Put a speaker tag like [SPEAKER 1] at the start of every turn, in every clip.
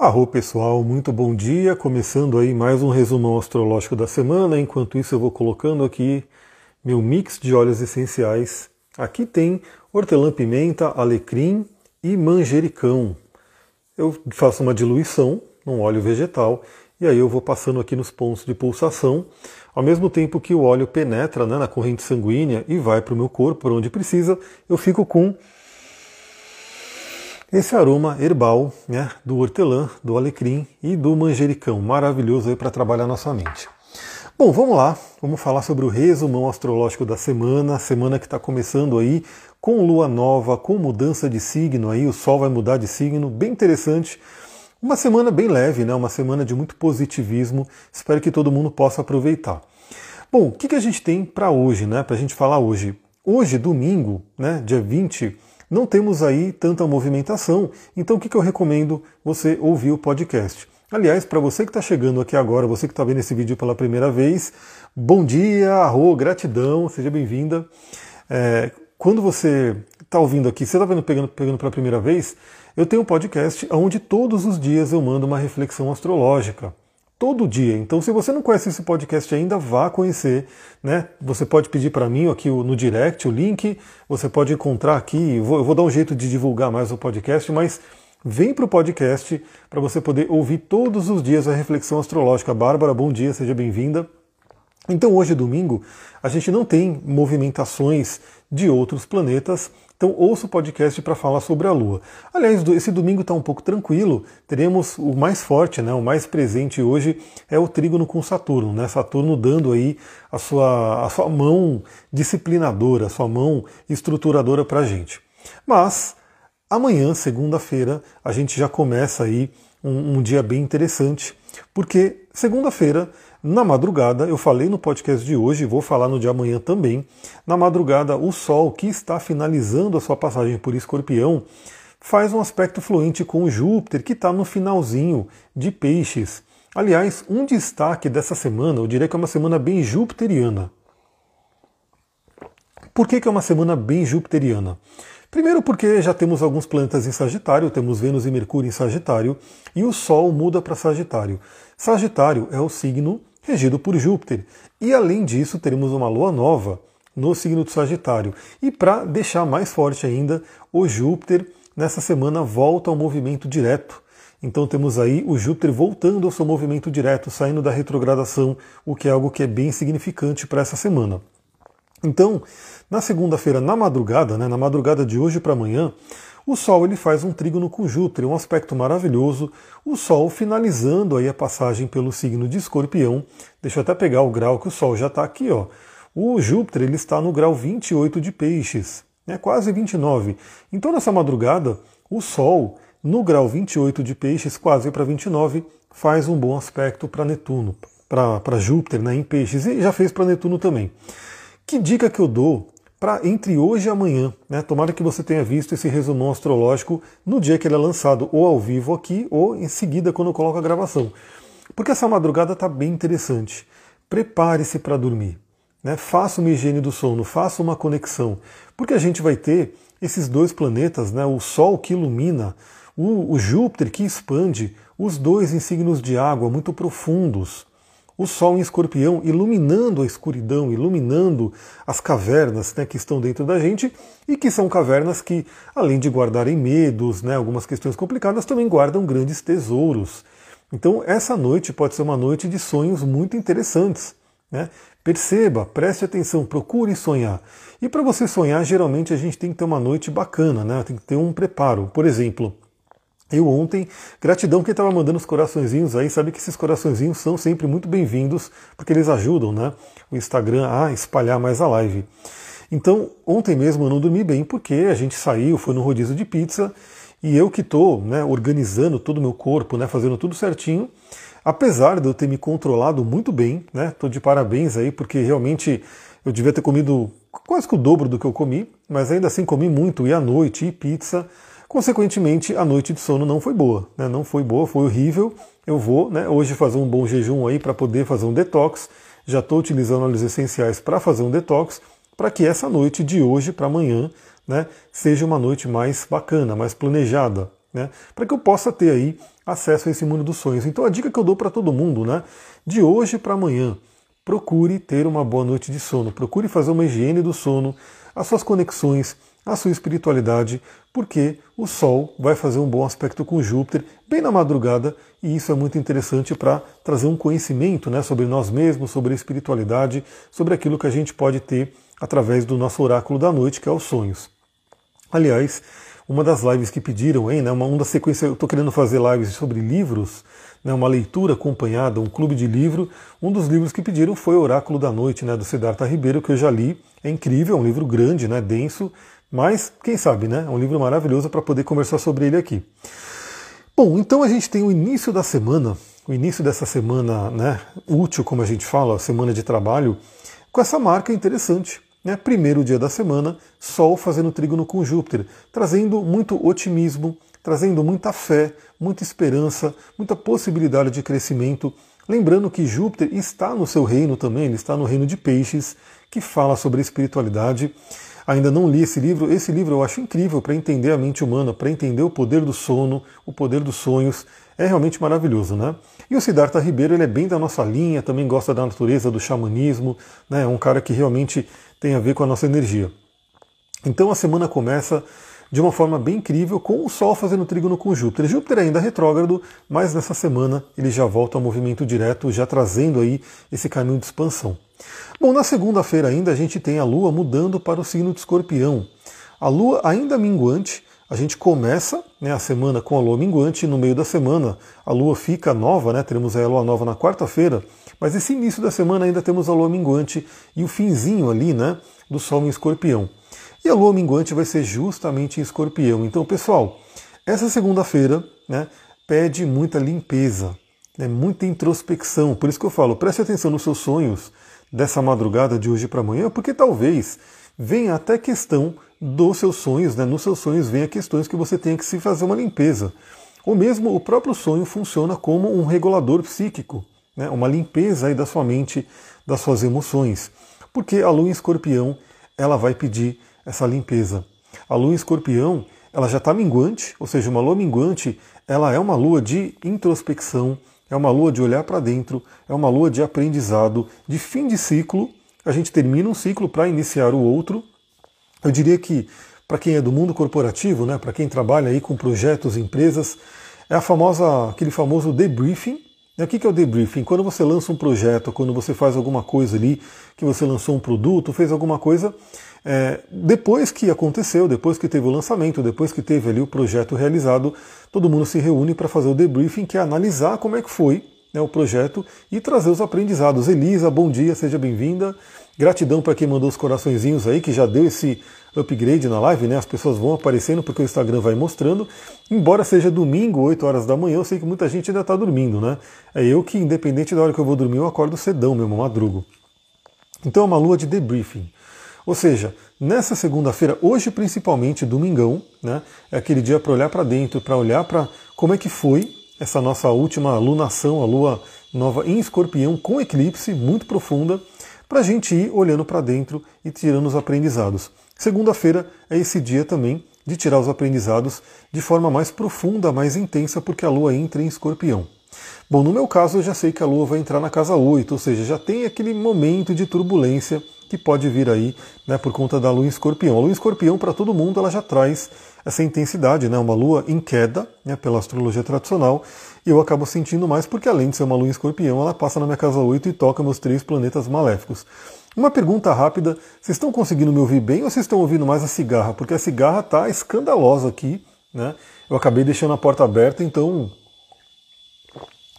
[SPEAKER 1] Arro pessoal, muito bom dia. Começando aí mais um resumão astrológico da semana. Enquanto isso, eu vou colocando aqui meu mix de óleos essenciais. Aqui tem hortelã-pimenta, alecrim e manjericão. Eu faço uma diluição num óleo vegetal e aí eu vou passando aqui nos pontos de pulsação, ao mesmo tempo que o óleo penetra né, na corrente sanguínea e vai para o meu corpo, por onde precisa, eu fico com esse aroma herbal né, do hortelã, do alecrim e do manjericão, maravilhoso aí para trabalhar na sua mente. Bom, vamos lá, vamos falar sobre o resumão astrológico da semana, semana que está começando aí com lua nova, com mudança de signo aí, o sol vai mudar de signo, bem interessante. Uma semana bem leve, né? Uma semana de muito positivismo. Espero que todo mundo possa aproveitar. Bom, o que, que a gente tem para hoje, né? Para a gente falar hoje. Hoje, domingo, né? Dia 20 não temos aí tanta movimentação, então o que, eu recomendo você ouvir o podcast? Aliás, para você que está chegando aqui agora, você que está vendo esse vídeo pela primeira vez, bom dia, arro, gratidão, seja bem-vinda. É, quando você está ouvindo aqui, você está pegando, pegando pela primeira vez, eu tenho um podcast onde todos os dias eu mando uma reflexão astrológica todo dia. Então, se você não conhece esse podcast ainda, vá conhecer. Né? Você pode pedir para mim aqui no direct o link, você pode encontrar aqui. Eu vou, dar um jeito de divulgar mais o podcast, mas vem para o podcast para você poder ouvir todos os dias a reflexão astrológica. Bárbara, bom dia, seja bem-vinda. Então, hoje, domingo, a gente não tem movimentações de outros planetas, então ouça o podcast para falar sobre a Lua. Aliás, esse domingo está um pouco tranquilo. Teremos o mais forte, né, o mais presente hoje é o trígono com Saturno, né? Saturno dando aí a sua, a sua mão disciplinadora, a sua mão estruturadora para a gente. Mas amanhã, segunda-feira, a gente já começa aí um, um dia bem interessante, porque segunda-feira na madrugada, eu falei no podcast de hoje, vou falar no de amanhã também. Na madrugada, o Sol, que está finalizando a sua passagem por Escorpião, faz um aspecto fluente com Júpiter, que está no finalzinho de Peixes. Aliás, um destaque dessa semana, eu diria que é uma semana bem jupiteriana. Por que, que é uma semana bem jupiteriana? Primeiro, porque já temos alguns planetas em Sagitário, temos Vênus e Mercúrio em Sagitário, e o Sol muda para Sagitário. Sagitário é o signo regido por Júpiter. E além disso, teremos uma lua nova no signo do Sagitário. E para deixar mais forte ainda, o Júpiter nessa semana volta ao movimento direto. Então temos aí o Júpiter voltando ao seu movimento direto, saindo da retrogradação, o que é algo que é bem significante para essa semana. Então, na segunda-feira, na madrugada, né, na madrugada de hoje para amanhã, o Sol ele faz um trígono com Júpiter, um aspecto maravilhoso. O Sol finalizando aí a passagem pelo signo de Escorpião. Deixa eu até pegar o grau que o Sol já está aqui, ó. O Júpiter ele está no grau 28 de Peixes, né, quase 29. Então nessa madrugada, o Sol no grau 28 de Peixes, quase para 29, faz um bom aspecto para Netuno, para Júpiter né, em Peixes e já fez para Netuno também. Que dica que eu dou para entre hoje e amanhã. Né? Tomara que você tenha visto esse resumão astrológico no dia que ele é lançado, ou ao vivo aqui, ou em seguida quando eu coloco a gravação. Porque essa madrugada está bem interessante. Prepare-se para dormir. Né? Faça uma higiene do sono, faça uma conexão. Porque a gente vai ter esses dois planetas, né? o Sol que ilumina, o, o Júpiter que expande, os dois em signos de água muito profundos o Sol em escorpião iluminando a escuridão, iluminando as cavernas né, que estão dentro da gente e que são cavernas que, além de guardarem medos, né, algumas questões complicadas, também guardam grandes tesouros. Então, essa noite pode ser uma noite de sonhos muito interessantes. Né? Perceba, preste atenção, procure sonhar. E para você sonhar, geralmente a gente tem que ter uma noite bacana, né? tem que ter um preparo. Por exemplo, eu ontem, gratidão quem estava mandando os coraçõezinhos aí, sabe que esses coraçõezinhos são sempre muito bem-vindos, porque eles ajudam né, o Instagram a espalhar mais a live. Então, ontem mesmo eu não dormi bem, porque a gente saiu, foi no rodízio de pizza, e eu que estou né, organizando todo o meu corpo, né, fazendo tudo certinho, apesar de eu ter me controlado muito bem, estou né, de parabéns aí, porque realmente eu devia ter comido quase que o dobro do que eu comi, mas ainda assim comi muito, e à noite, e pizza, Consequentemente, a noite de sono não foi boa, né? não foi boa, foi horrível. Eu vou né, hoje fazer um bom jejum aí para poder fazer um detox. Já estou utilizando óleos essenciais para fazer um detox, para que essa noite de hoje para amanhã né, seja uma noite mais bacana, mais planejada. né, para que eu possa ter aí acesso a esse mundo dos sonhos. Então a dica que eu dou para todo mundo, né, de hoje para amanhã, procure ter uma boa noite de sono, procure fazer uma higiene do sono, as suas conexões, a sua espiritualidade, porque o Sol vai fazer um bom aspecto com Júpiter bem na madrugada e isso é muito interessante para trazer um conhecimento né, sobre nós mesmos, sobre a espiritualidade, sobre aquilo que a gente pode ter através do nosso oráculo da noite, que é os sonhos. Aliás, uma das lives que pediram, hein, né, uma, uma da sequência, eu estou querendo fazer lives sobre livros, né, uma leitura acompanhada, um clube de livro. Um dos livros que pediram foi Oráculo da Noite, né, do Siddhartha Ribeiro, que eu já li. É incrível, é um livro grande, né, denso, mas quem sabe, né? É um livro maravilhoso para poder conversar sobre ele aqui. Bom, então a gente tem o início da semana, o início dessa semana né, útil, como a gente fala, semana de trabalho, com essa marca interessante. Né? Primeiro dia da semana, Sol fazendo trígono com Júpiter, trazendo muito otimismo, trazendo muita fé, muita esperança, muita possibilidade de crescimento. Lembrando que Júpiter está no seu reino também, ele está no reino de Peixes, que fala sobre espiritualidade. Ainda não li esse livro. Esse livro eu acho incrível para entender a mente humana, para entender o poder do sono, o poder dos sonhos. É realmente maravilhoso, né? E o Siddhartha Ribeiro ele é bem da nossa linha, também gosta da natureza, do xamanismo, né? É um cara que realmente tem a ver com a nossa energia. Então a semana começa de uma forma bem incrível, com o Sol fazendo trígono com Júpiter. Júpiter ainda é retrógrado, mas nessa semana ele já volta ao movimento direto, já trazendo aí esse caminho de expansão. Bom, na segunda-feira ainda a gente tem a Lua mudando para o signo de Escorpião. A Lua ainda minguante, a gente começa né, a semana com a Lua minguante, no meio da semana a Lua fica nova, né, teremos a Lua nova na quarta-feira, mas esse início da semana ainda temos a Lua minguante e o finzinho ali né, do Sol em Escorpião. E a Lua minguante vai ser justamente em Escorpião. Então, pessoal, essa segunda-feira né, pede muita limpeza, né, muita introspecção. Por isso que eu falo, preste atenção nos seus sonhos, dessa madrugada de hoje para amanhã, porque talvez venha até questão dos seus sonhos, né? Nos seus sonhos venha questões que você tenha que se fazer uma limpeza. Ou mesmo o próprio sonho funciona como um regulador psíquico, né? uma limpeza aí da sua mente, das suas emoções. Porque a lua em escorpião, ela vai pedir essa limpeza. A lua em escorpião, ela já está minguante, ou seja, uma lua minguante, ela é uma lua de introspecção, é uma lua de olhar para dentro, é uma lua de aprendizado, de fim de ciclo. A gente termina um ciclo para iniciar o outro. Eu diria que para quem é do mundo corporativo, né, para quem trabalha aí com projetos, empresas, é a famosa, aquele famoso debriefing. O que é o debriefing? Quando você lança um projeto, quando você faz alguma coisa ali, que você lançou um produto, fez alguma coisa, é, depois que aconteceu, depois que teve o lançamento, depois que teve ali o projeto realizado, todo mundo se reúne para fazer o debriefing, que é analisar como é que foi né, o projeto e trazer os aprendizados. Elisa, bom dia, seja bem-vinda. Gratidão para quem mandou os coraçõezinhos aí, que já deu esse upgrade na live, né? As pessoas vão aparecendo porque o Instagram vai mostrando. Embora seja domingo, 8 horas da manhã, eu sei que muita gente ainda está dormindo, né? É eu que, independente da hora que eu vou dormir, eu acordo cedão mesmo, madrugo. Então é uma lua de debriefing. Ou seja, nessa segunda-feira, hoje principalmente, domingão, né, é aquele dia para olhar para dentro, para olhar para como é que foi essa nossa última lunação, a lua nova em escorpião, com eclipse muito profunda, para a gente ir olhando para dentro e tirando os aprendizados. Segunda-feira é esse dia também de tirar os aprendizados de forma mais profunda, mais intensa, porque a lua entra em escorpião. Bom, no meu caso, eu já sei que a lua vai entrar na casa 8, ou seja, já tem aquele momento de turbulência que pode vir aí né, por conta da lua em escorpião. A lua em escorpião, para todo mundo, ela já traz essa intensidade, né, uma lua em queda, né, pela astrologia tradicional, e eu acabo sentindo mais porque, além de ser uma lua em escorpião, ela passa na minha casa 8 e toca meus três planetas maléficos. Uma pergunta rápida: vocês estão conseguindo me ouvir bem ou vocês estão ouvindo mais a cigarra? Porque a cigarra está escandalosa aqui, né? Eu acabei deixando a porta aberta, então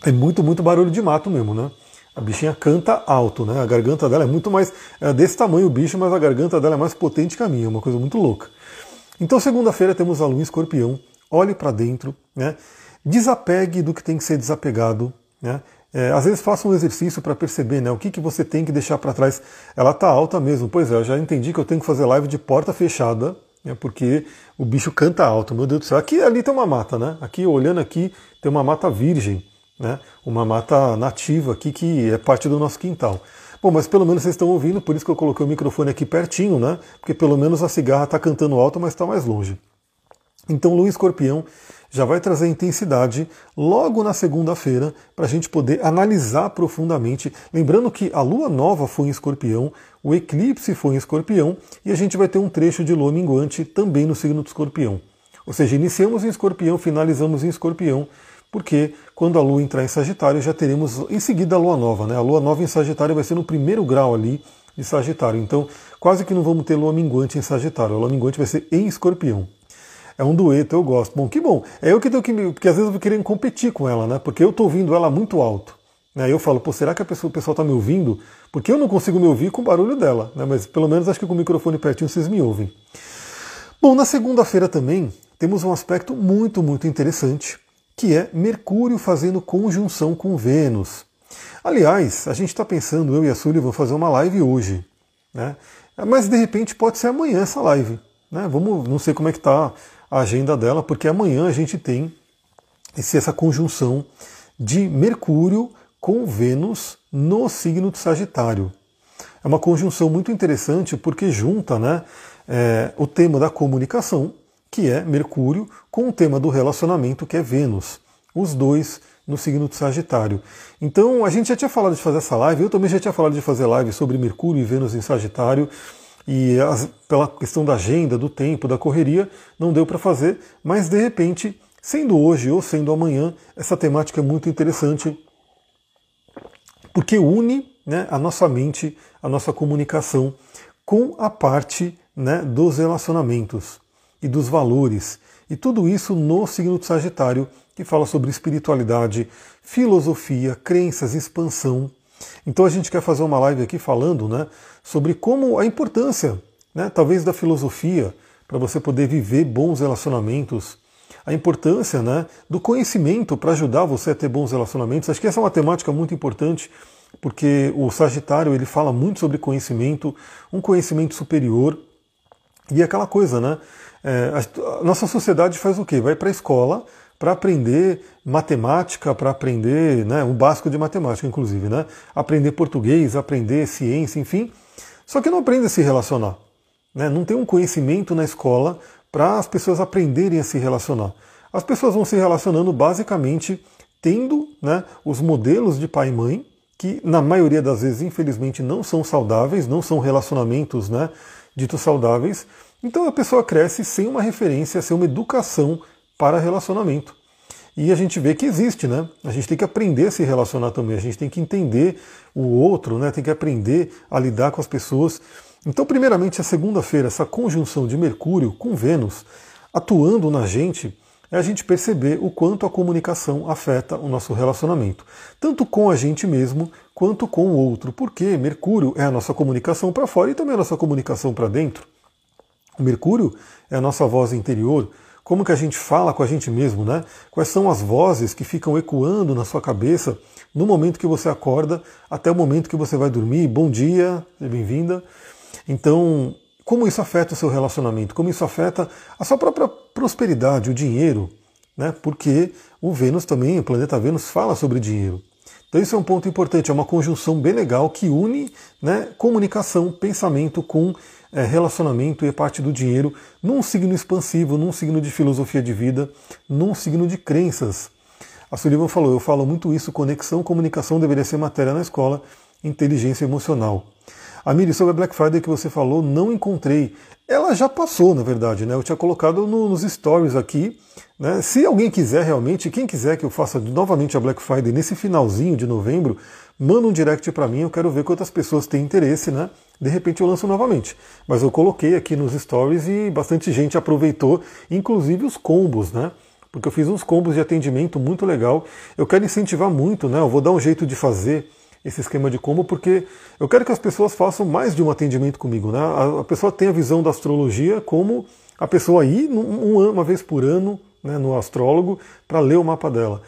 [SPEAKER 1] é muito, muito barulho de mato mesmo, né? A bichinha canta alto, né? A garganta dela é muito mais. É desse tamanho o bicho, mas a garganta dela é mais potente que a minha, é uma coisa muito louca. Então, segunda-feira temos a lua em escorpião. Olhe para dentro, né? Desapegue do que tem que ser desapegado, né? É, às vezes faça um exercício para perceber né, o que, que você tem que deixar para trás. Ela tá alta mesmo. Pois é, eu já entendi que eu tenho que fazer live de porta fechada, né, porque o bicho canta alto. Meu Deus do céu. Aqui ali tem uma mata, né? Aqui, olhando aqui, tem uma mata virgem né? uma mata nativa aqui que é parte do nosso quintal. Bom, mas pelo menos vocês estão ouvindo, por isso que eu coloquei o microfone aqui pertinho, né? Porque pelo menos a cigarra está cantando alto, mas está mais longe. Então, Lua Escorpião já vai trazer intensidade logo na segunda-feira para a gente poder analisar profundamente. Lembrando que a lua nova foi em escorpião, o eclipse foi em escorpião e a gente vai ter um trecho de lua minguante também no signo do escorpião. Ou seja, iniciamos em escorpião, finalizamos em escorpião, porque quando a lua entrar em Sagitário já teremos em seguida a lua nova. Né? A lua nova em Sagitário vai ser no primeiro grau ali de Sagitário. Então, quase que não vamos ter lua minguante em Sagitário. A lua minguante vai ser em escorpião. É um dueto, eu gosto. Bom, que bom. É eu que tenho que. Porque às vezes eu vou querer competir com ela, né? Porque eu estou ouvindo ela muito alto. Né? Eu falo, pô, será que a pessoa, o pessoal está me ouvindo? Porque eu não consigo me ouvir com o barulho dela, né? Mas pelo menos acho que com o microfone pertinho vocês me ouvem. Bom, na segunda-feira também temos um aspecto muito, muito interessante, que é Mercúrio fazendo conjunção com Vênus. Aliás, a gente está pensando, eu e a Sully vão fazer uma live hoje, né? Mas de repente pode ser amanhã essa live. Né? Vamos, não sei como é que está a agenda dela, porque amanhã a gente tem esse, essa conjunção de Mercúrio com Vênus no signo de Sagitário. É uma conjunção muito interessante porque junta né, é, o tema da comunicação, que é Mercúrio, com o tema do relacionamento, que é Vênus. Os dois no signo de Sagitário. Então, a gente já tinha falado de fazer essa live, eu também já tinha falado de fazer live sobre Mercúrio e Vênus em Sagitário. E as, pela questão da agenda, do tempo, da correria, não deu para fazer, mas de repente, sendo hoje ou sendo amanhã, essa temática é muito interessante porque une né, a nossa mente, a nossa comunicação com a parte né, dos relacionamentos e dos valores. E tudo isso no signo de Sagitário, que fala sobre espiritualidade, filosofia, crenças, expansão, então a gente quer fazer uma live aqui falando né, sobre como a importância, né, talvez da filosofia, para você poder viver bons relacionamentos, a importância né, do conhecimento para ajudar você a ter bons relacionamentos. Acho que essa é uma temática muito importante, porque o Sagitário ele fala muito sobre conhecimento, um conhecimento superior, e aquela coisa, né? É, a nossa sociedade faz o quê? Vai para a escola para aprender matemática, para aprender né, o básico de matemática, inclusive, né? Aprender português, aprender ciência, enfim. Só que não aprende a se relacionar. Né? Não tem um conhecimento na escola para as pessoas aprenderem a se relacionar. As pessoas vão se relacionando basicamente tendo né, os modelos de pai e mãe, que na maioria das vezes, infelizmente, não são saudáveis, não são relacionamentos né, ditos saudáveis. Então a pessoa cresce sem uma referência, sem uma educação para relacionamento. E a gente vê que existe, né? A gente tem que aprender a se relacionar também, a gente tem que entender o outro, né? Tem que aprender a lidar com as pessoas. Então, primeiramente, a segunda-feira, essa conjunção de Mercúrio com Vênus atuando na gente, é a gente perceber o quanto a comunicação afeta o nosso relacionamento, tanto com a gente mesmo quanto com o outro, porque Mercúrio é a nossa comunicação para fora e também a nossa comunicação para dentro. O Mercúrio é a nossa voz interior, como que a gente fala com a gente mesmo, né? Quais são as vozes que ficam ecoando na sua cabeça no momento que você acorda até o momento que você vai dormir. Bom dia, bem-vinda. Então, como isso afeta o seu relacionamento? Como isso afeta a sua própria prosperidade, o dinheiro, né? Porque o Vênus também, o planeta Vênus fala sobre dinheiro. Então isso é um ponto importante, é uma conjunção bem legal que une né, comunicação, pensamento com é, relacionamento e parte do dinheiro num signo expansivo, num signo de filosofia de vida, num signo de crenças. A Sullivan falou, eu falo muito isso, conexão, comunicação deveria ser matéria na escola, inteligência emocional. A Miri, sobre a Black Friday que você falou, não encontrei. Ela já passou, na verdade, né? Eu tinha colocado no, nos stories aqui. Né? Se alguém quiser realmente, quem quiser que eu faça novamente a Black Friday nesse finalzinho de novembro, manda um direct para mim, eu quero ver quantas pessoas têm interesse, né? De repente eu lanço novamente. Mas eu coloquei aqui nos stories e bastante gente aproveitou, inclusive os combos, né? Porque eu fiz uns combos de atendimento muito legal. Eu quero incentivar muito, né? Eu vou dar um jeito de fazer esse esquema de combo, porque eu quero que as pessoas façam mais de um atendimento comigo. Né? A, pessoa tem a visão da astrologia como a pessoa ir um, uma vez por ano né, no astrólogo para ler o mapa dela.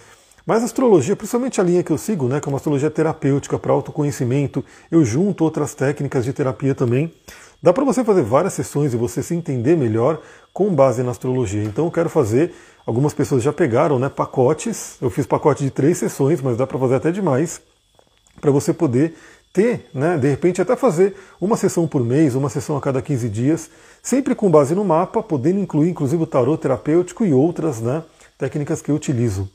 [SPEAKER 1] Mas a astrologia, principalmente a linha que eu sigo, né, que é uma astrologia terapêutica para autoconhecimento, eu junto outras técnicas de terapia também. Dá para você fazer várias sessões e você se entender melhor com base na astrologia. Então eu quero fazer, algumas pessoas já pegaram né, pacotes, eu fiz pacote de três sessões, mas dá para fazer até demais para você poder ter, né, de repente até fazer uma sessão por mês, uma sessão a cada 15 dias, sempre com base no mapa, podendo incluir inclusive o tarot terapêutico e outras né, técnicas que eu utilizo.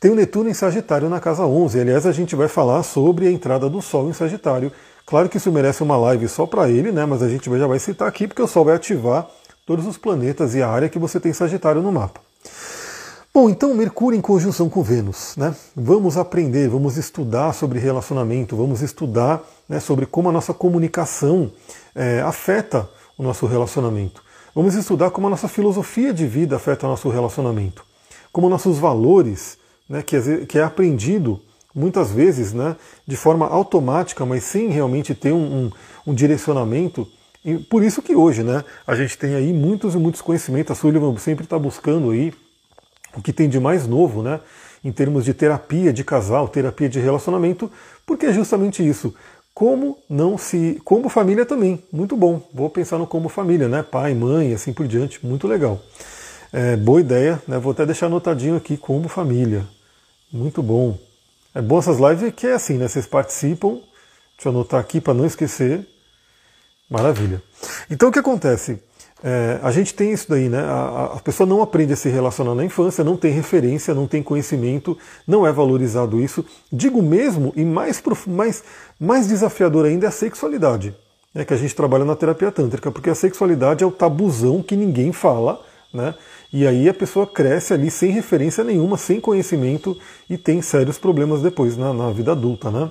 [SPEAKER 1] Tem o Netuno em Sagitário na casa 11. Aliás, a gente vai falar sobre a entrada do Sol em Sagitário. Claro que isso merece uma live só para ele, né? Mas a gente já vai citar aqui porque o Sol vai ativar todos os planetas e a área que você tem Sagitário no mapa. Bom, então Mercúrio em conjunção com Vênus, né? Vamos aprender, vamos estudar sobre relacionamento, vamos estudar né, sobre como a nossa comunicação é, afeta o nosso relacionamento. Vamos estudar como a nossa filosofia de vida afeta o nosso relacionamento, como nossos valores, né, que, que é aprendido muitas vezes né, de forma automática, mas sem realmente ter um, um, um direcionamento. E por isso que hoje né, a gente tem aí muitos e muitos conhecimentos. A Sullivan sempre está buscando aí o que tem de mais novo, né? Em termos de terapia de casal, terapia de relacionamento, porque é justamente isso. Como não se. Como família também, muito bom. Vou pensar no como família, né? Pai, mãe, assim por diante, muito legal. É, boa ideia, né? Vou até deixar anotadinho aqui como família. Muito bom. É bom essas lives que é assim, né? Vocês participam. Deixa eu anotar aqui para não esquecer. Maravilha. Então o que acontece? É, a gente tem isso daí, né? A, a, pessoa não aprende a se relacionar na infância, não tem referência, não tem conhecimento, não é valorizado isso. Digo mesmo, e mais, mais, mais desafiador ainda é a sexualidade, né? que a gente trabalha na terapia tântrica, porque a sexualidade é o tabuzão que ninguém fala, né? E aí a pessoa cresce ali sem referência nenhuma, sem conhecimento e tem sérios problemas depois na, na vida adulta, né?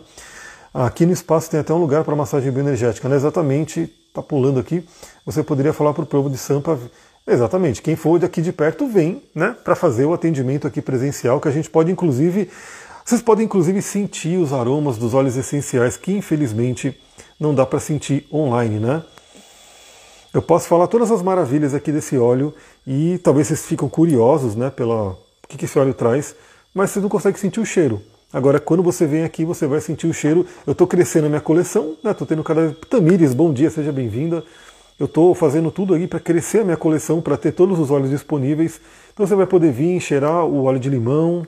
[SPEAKER 1] Aqui no espaço tem até um lugar para massagem bioenergética, né? Exatamente está pulando aqui, você poderia falar para o povo de Sampa, exatamente, quem for daqui de perto vem né, para fazer o atendimento aqui presencial, que a gente pode inclusive, vocês podem inclusive sentir os aromas dos óleos essenciais, que infelizmente não dá para sentir online, né? Eu posso falar todas as maravilhas aqui desse óleo e talvez vocês ficam curiosos, né, pela o que esse óleo traz, mas vocês não conseguem sentir o cheiro. Agora, quando você vem aqui, você vai sentir o cheiro. Eu estou crescendo a minha coleção, né? Estou tendo cada Tamires, bom dia, seja bem-vinda. Eu estou fazendo tudo aqui para crescer a minha coleção, para ter todos os óleos disponíveis. Então você vai poder vir cheirar o óleo de limão.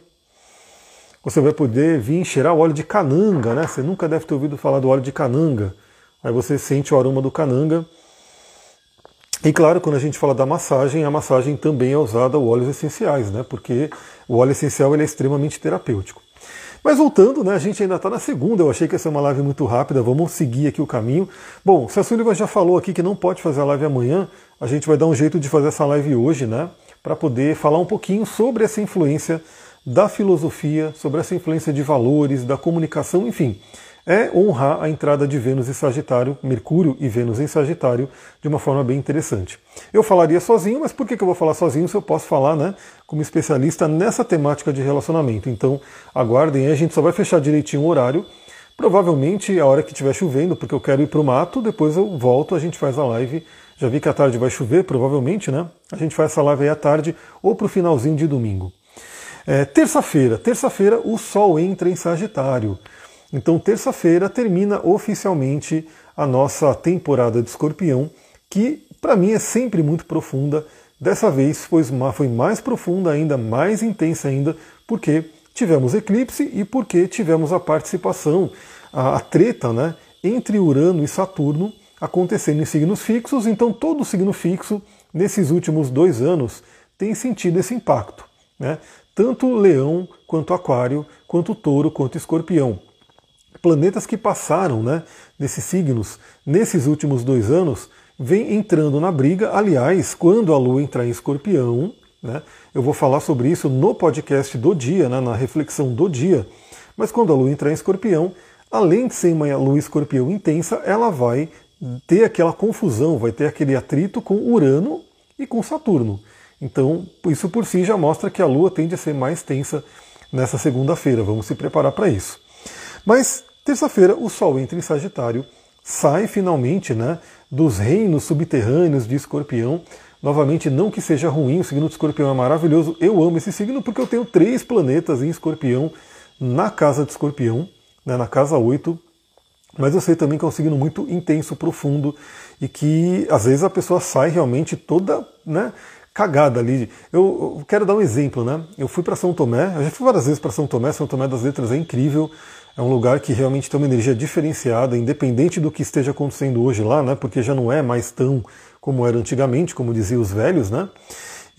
[SPEAKER 1] Você vai poder vir cheirar o óleo de cananga, né? Você nunca deve ter ouvido falar do óleo de cananga. Aí você sente o aroma do cananga. E claro, quando a gente fala da massagem, a massagem também é usada óleos essenciais, né? Porque o óleo essencial ele é extremamente terapêutico. Mas voltando, né, a gente ainda está na segunda, eu achei que ia ser uma live muito rápida, vamos seguir aqui o caminho. Bom, se a Sullivan já falou aqui que não pode fazer a live amanhã, a gente vai dar um jeito de fazer essa live hoje, né, para poder falar um pouquinho sobre essa influência da filosofia, sobre essa influência de valores, da comunicação, enfim é honrar a entrada de Vênus em Sagitário, Mercúrio e Vênus em Sagitário, de uma forma bem interessante. Eu falaria sozinho, mas por que eu vou falar sozinho se eu posso falar né, como especialista nessa temática de relacionamento? Então aguardem, a gente só vai fechar direitinho o horário. Provavelmente a hora que estiver chovendo, porque eu quero ir para o mato, depois eu volto, a gente faz a live. Já vi que à tarde vai chover, provavelmente, né? A gente faz essa live aí à tarde ou para o finalzinho de domingo. É, terça-feira, terça-feira o Sol entra em Sagitário. Então, terça-feira termina oficialmente a nossa temporada de Escorpião, que para mim é sempre muito profunda. Dessa vez foi mais profunda ainda, mais intensa ainda, porque tivemos eclipse e porque tivemos a participação, a, a treta né, entre Urano e Saturno acontecendo em signos fixos. Então, todo signo fixo, nesses últimos dois anos, tem sentido esse impacto. Né? Tanto Leão, quanto Aquário, quanto Touro, quanto Escorpião planetas que passaram né, nesses signos nesses últimos dois anos vem entrando na briga. Aliás, quando a Lua entrar em escorpião, né, eu vou falar sobre isso no podcast do dia, né, na reflexão do dia. Mas quando a Lua entrar em escorpião, além de ser uma Lua escorpião intensa, ela vai ter aquela confusão, vai ter aquele atrito com Urano e com Saturno. Então, isso por si já mostra que a Lua tende a ser mais tensa nessa segunda-feira. Vamos se preparar para isso. Mas Terça-feira, o Sol entra em Sagitário, sai finalmente né, dos reinos subterrâneos de Escorpião. Novamente, não que seja ruim, o signo de Escorpião é maravilhoso. Eu amo esse signo porque eu tenho três planetas em Escorpião na casa de Escorpião, né, na casa 8. Mas eu sei também que é um signo muito intenso, profundo e que às vezes a pessoa sai realmente toda né, cagada ali. Eu, eu quero dar um exemplo, né? Eu fui para São Tomé, eu já fui várias vezes para São Tomé, São Tomé das Letras é incrível. É um lugar que realmente tem uma energia diferenciada, independente do que esteja acontecendo hoje lá, né? Porque já não é mais tão como era antigamente, como diziam os velhos, né?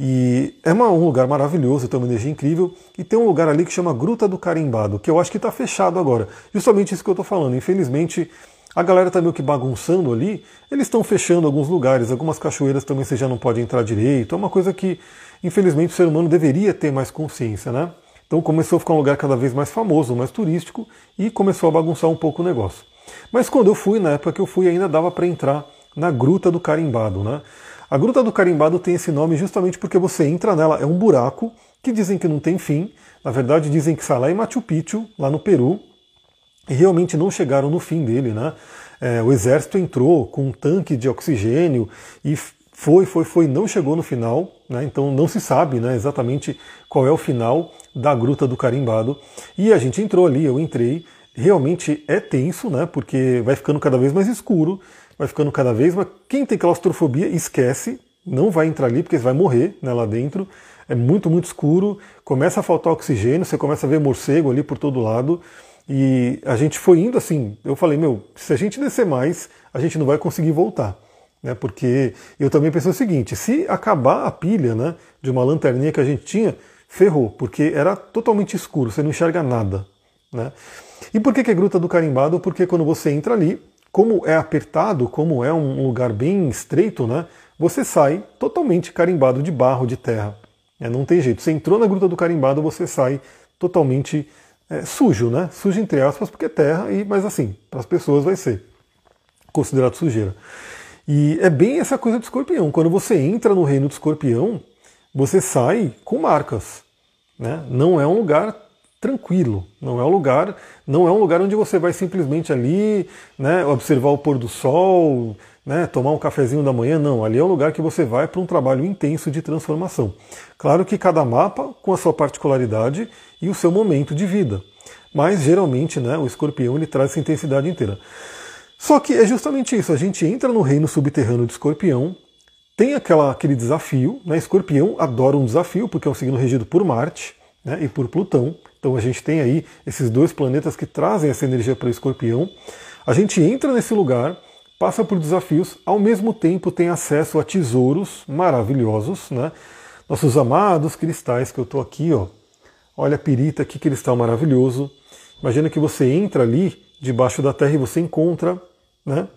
[SPEAKER 1] E é uma, um lugar maravilhoso, tem uma energia incrível. E tem um lugar ali que chama Gruta do Carimbado, que eu acho que está fechado agora. Justamente isso que eu estou falando. Infelizmente, a galera está meio que bagunçando ali. Eles estão fechando alguns lugares, algumas cachoeiras também você já não pode entrar direito. É uma coisa que, infelizmente, o ser humano deveria ter mais consciência, né? Então começou a ficar um lugar cada vez mais famoso, mais turístico e começou a bagunçar um pouco o negócio. Mas quando eu fui, na época que eu fui, ainda dava para entrar na Gruta do Carimbado, né? A Gruta do Carimbado tem esse nome justamente porque você entra nela, é um buraco que dizem que não tem fim. Na verdade, dizem que sai lá em Machu Picchu, lá no Peru, e realmente não chegaram no fim dele, né? É, o exército entrou com um tanque de oxigênio e foi, foi, foi, não chegou no final, né? então não se sabe né, exatamente qual é o final da Gruta do Carimbado. E a gente entrou ali, eu entrei, realmente é tenso, né? Porque vai ficando cada vez mais escuro vai ficando cada vez, mas quem tem claustrofobia esquece, não vai entrar ali porque você vai morrer né, lá dentro. É muito, muito escuro, começa a faltar oxigênio, você começa a ver morcego ali por todo lado. E a gente foi indo assim, eu falei, meu, se a gente descer mais, a gente não vai conseguir voltar. Né, porque eu também pensei o seguinte, se acabar a pilha né, de uma lanterninha que a gente tinha, ferrou, porque era totalmente escuro, você não enxerga nada. Né? E por que, que é Gruta do Carimbado? Porque quando você entra ali, como é apertado, como é um lugar bem estreito, né, você sai totalmente carimbado de barro, de terra. É, não tem jeito. Você entrou na Gruta do Carimbado, você sai totalmente é, sujo, né? Sujo entre aspas, porque é terra, e, mas assim, para as pessoas vai ser considerado sujeira. E é bem essa coisa do escorpião. Quando você entra no reino do escorpião, você sai com marcas. Né? Não é um lugar tranquilo. Não é um lugar, não é um lugar onde você vai simplesmente ali, né, observar o pôr do sol, né, tomar um cafezinho da manhã. Não, ali é um lugar que você vai para um trabalho intenso de transformação. Claro que cada mapa com a sua particularidade e o seu momento de vida. Mas geralmente, né, o escorpião ele traz essa intensidade inteira. Só que é justamente isso, a gente entra no reino subterrâneo de escorpião, tem aquela, aquele desafio, né? Escorpião adora um desafio, porque é um signo regido por Marte né, e por Plutão. Então a gente tem aí esses dois planetas que trazem essa energia para o escorpião. A gente entra nesse lugar, passa por desafios, ao mesmo tempo tem acesso a tesouros maravilhosos, né? Nossos amados cristais que eu estou aqui, ó. Olha a pirita, que cristal maravilhoso. Imagina que você entra ali debaixo da terra e você encontra, né?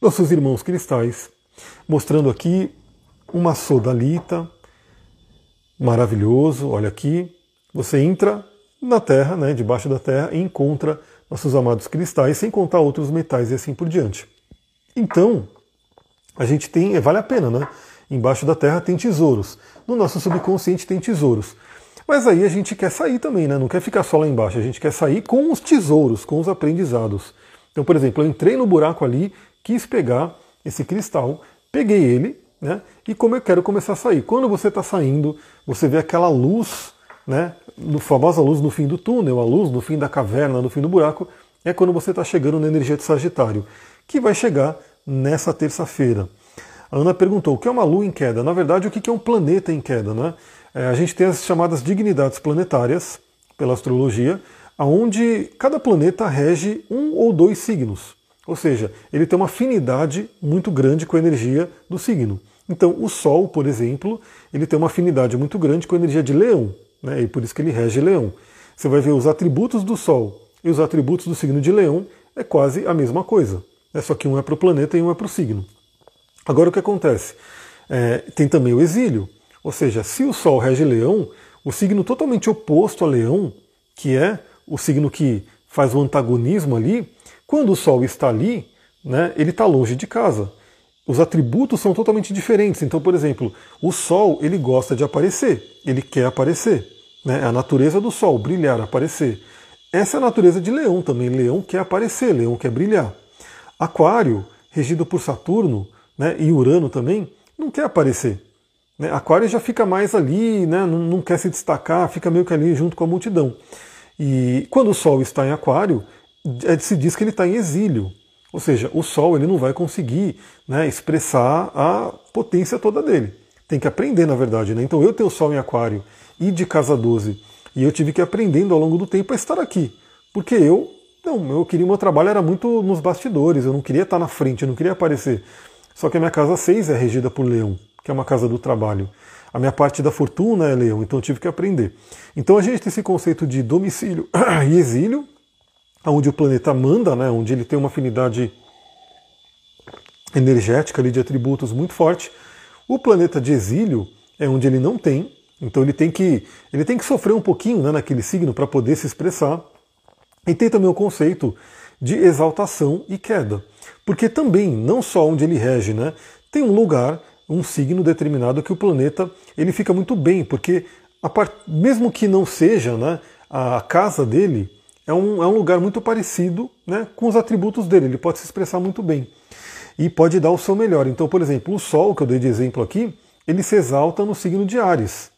[SPEAKER 1] Nossos irmãos cristais, mostrando aqui uma sodalita, maravilhoso, olha aqui. Você entra na Terra, né, debaixo da Terra, e encontra nossos amados cristais, sem contar outros metais e assim por diante. Então, a gente tem, vale a pena, né? Embaixo da Terra tem tesouros. No nosso subconsciente tem tesouros. Mas aí a gente quer sair também, né? Não quer ficar só lá embaixo, a gente quer sair com os tesouros, com os aprendizados. Então, por exemplo, eu entrei no buraco ali, quis pegar esse cristal, peguei ele, né? E como eu quero começar a sair. Quando você está saindo, você vê aquela luz né, no famosa luz no fim do túnel, a luz no fim da caverna, no fim do buraco, é quando você está chegando na energia de Sagitário, que vai chegar nessa terça-feira. A Ana perguntou o que é uma lua em queda. Na verdade, o que é um planeta em queda? Né? É, a gente tem as chamadas dignidades planetárias pela astrologia, onde cada planeta rege um ou dois signos. Ou seja, ele tem uma afinidade muito grande com a energia do signo. Então, o Sol, por exemplo, ele tem uma afinidade muito grande com a energia de Leão né? e por isso que ele rege leão. Você vai ver os atributos do Sol e os atributos do signo de leão é quase a mesma coisa. É só que um é para o planeta e um é para o signo. Agora o que acontece? É, tem também o exílio. Ou seja, se o Sol rege leão, o signo totalmente oposto a leão, que é o signo que faz o antagonismo ali, quando o Sol está ali, né, ele está longe de casa. Os atributos são totalmente diferentes. Então, por exemplo, o Sol ele gosta de aparecer, ele quer aparecer. Né? É a natureza do Sol, brilhar, aparecer. Essa é a natureza de Leão também. Leão quer aparecer, Leão quer brilhar. Aquário, regido por Saturno né, e Urano também, não quer aparecer. Né? Aquário já fica mais ali, né, não, não quer se destacar, fica meio que ali junto com a multidão. E quando o Sol está em Aquário, se diz que ele está em exílio. Ou seja, o Sol ele não vai conseguir né, expressar a potência toda dele. Tem que aprender, na verdade. Né? Então eu tenho o Sol em Aquário e de casa 12. E eu tive que ir aprendendo ao longo do tempo a estar aqui. Porque eu, não, eu queria, meu trabalho era muito nos bastidores, eu não queria estar na frente, eu não queria aparecer. Só que a minha casa 6 é regida por Leão, que é uma casa do trabalho. A minha parte da fortuna é leão, então eu tive que aprender. Então a gente tem esse conceito de domicílio e exílio, onde o planeta manda, né, onde ele tem uma afinidade energética ali de atributos muito forte. O planeta de exílio é onde ele não tem, então ele tem que, ele tem que sofrer um pouquinho né, naquele signo para poder se expressar. E tem também o conceito de exaltação e queda. Porque também, não só onde ele rege, né, tem um lugar, um signo determinado que o planeta ele fica muito bem, porque part... mesmo que não seja né, a casa dele, é um, é um lugar muito parecido né, com os atributos dele, ele pode se expressar muito bem e pode dar o seu melhor. Então, por exemplo, o Sol, que eu dei de exemplo aqui, ele se exalta no signo de Ares.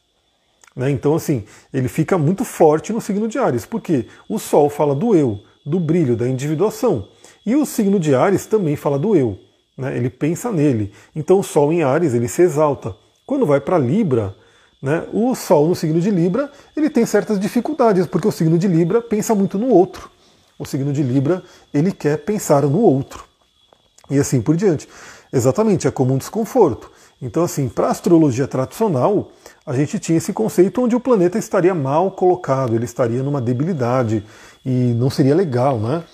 [SPEAKER 1] Né? Então, assim, ele fica muito forte no signo de Ares, porque o Sol fala do eu, do brilho, da individuação. E o signo de Ares também fala do eu, né? ele pensa nele. Então, o Sol em Ares, ele se exalta. Quando vai para Libra, né, o Sol no signo de Libra, ele tem certas dificuldades, porque o signo de Libra pensa muito no outro. O signo de Libra, ele quer pensar no outro e assim por diante. Exatamente, é como um desconforto. Então, assim, para a astrologia tradicional, a gente tinha esse conceito onde o planeta estaria mal colocado, ele estaria numa debilidade e não seria legal, né?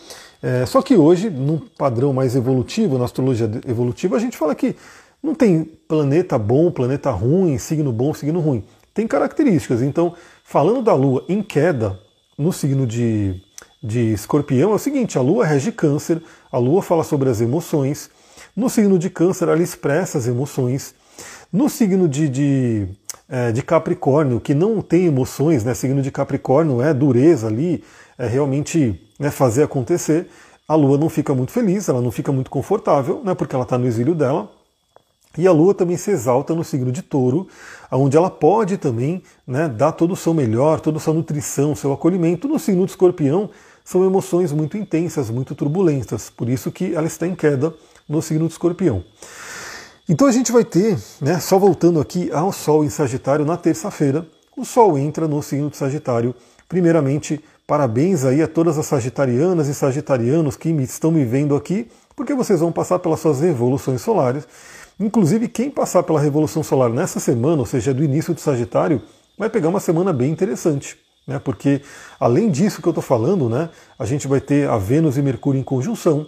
[SPEAKER 1] É, só que hoje, num padrão mais evolutivo, na astrologia evolutiva, a gente fala que não tem planeta bom, planeta ruim, signo bom, signo ruim. Tem características. Então, falando da Lua em queda, no signo de, de escorpião, é o seguinte: a Lua rege câncer, a Lua fala sobre as emoções. No signo de Câncer, ela expressa as emoções. No signo de, de, é, de Capricórnio, que não tem emoções, né? Signo de Capricórnio é dureza ali, é realmente né, fazer acontecer. A Lua não fica muito feliz, ela não fica muito confortável, né? Porque ela está no exílio dela. E a Lua também se exalta no signo de Touro, onde ela pode também né, dar todo o seu melhor, toda a sua nutrição, seu acolhimento. No signo de Escorpião, são emoções muito intensas, muito turbulentas, por isso que ela está em queda no signo de escorpião. Então a gente vai ter, né, só voltando aqui ao Sol em Sagitário, na terça-feira, o Sol entra no signo de Sagitário. Primeiramente, parabéns aí a todas as sagitarianas e sagitarianos que estão me vendo aqui, porque vocês vão passar pelas suas revoluções solares. Inclusive, quem passar pela revolução solar nessa semana, ou seja, do início de Sagitário, vai pegar uma semana bem interessante né? porque além disso que eu estou falando, né, a gente vai ter a Vênus e Mercúrio em conjunção.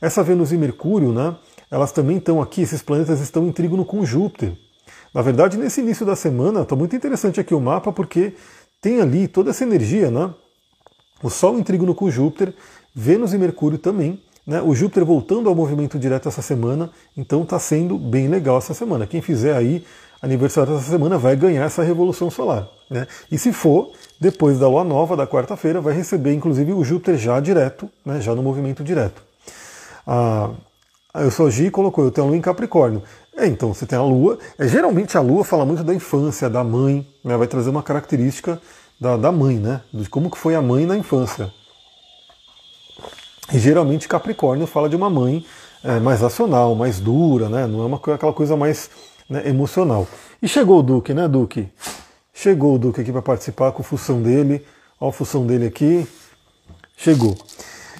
[SPEAKER 1] Essa Vênus e Mercúrio, né, elas também estão aqui, esses planetas estão em trígono com Júpiter. Na verdade, nesse início da semana, está muito interessante aqui o mapa, porque tem ali toda essa energia, né? O Sol em trígono com Júpiter, Vênus e Mercúrio também. Né? O Júpiter voltando ao movimento direto essa semana, então está sendo bem legal essa semana. Quem fizer aí aniversário dessa semana vai ganhar essa revolução solar. Né? E se for, depois da lua nova da quarta-feira, vai receber inclusive o Júpiter já direto, né? já no movimento direto. Ah, eu sou Gi colocou, eu tenho a lua em Capricórnio. É, então, você tem a lua. É, geralmente a lua fala muito da infância, da mãe, né? vai trazer uma característica da, da mãe, né? de como que foi a mãe na infância. E geralmente Capricórnio fala de uma mãe é, mais racional, mais dura, né? não é uma, aquela coisa mais né, emocional. E chegou o Duque, né, Duque? Chegou o Duque aqui para participar com a função dele. Olha a função dele aqui. Chegou.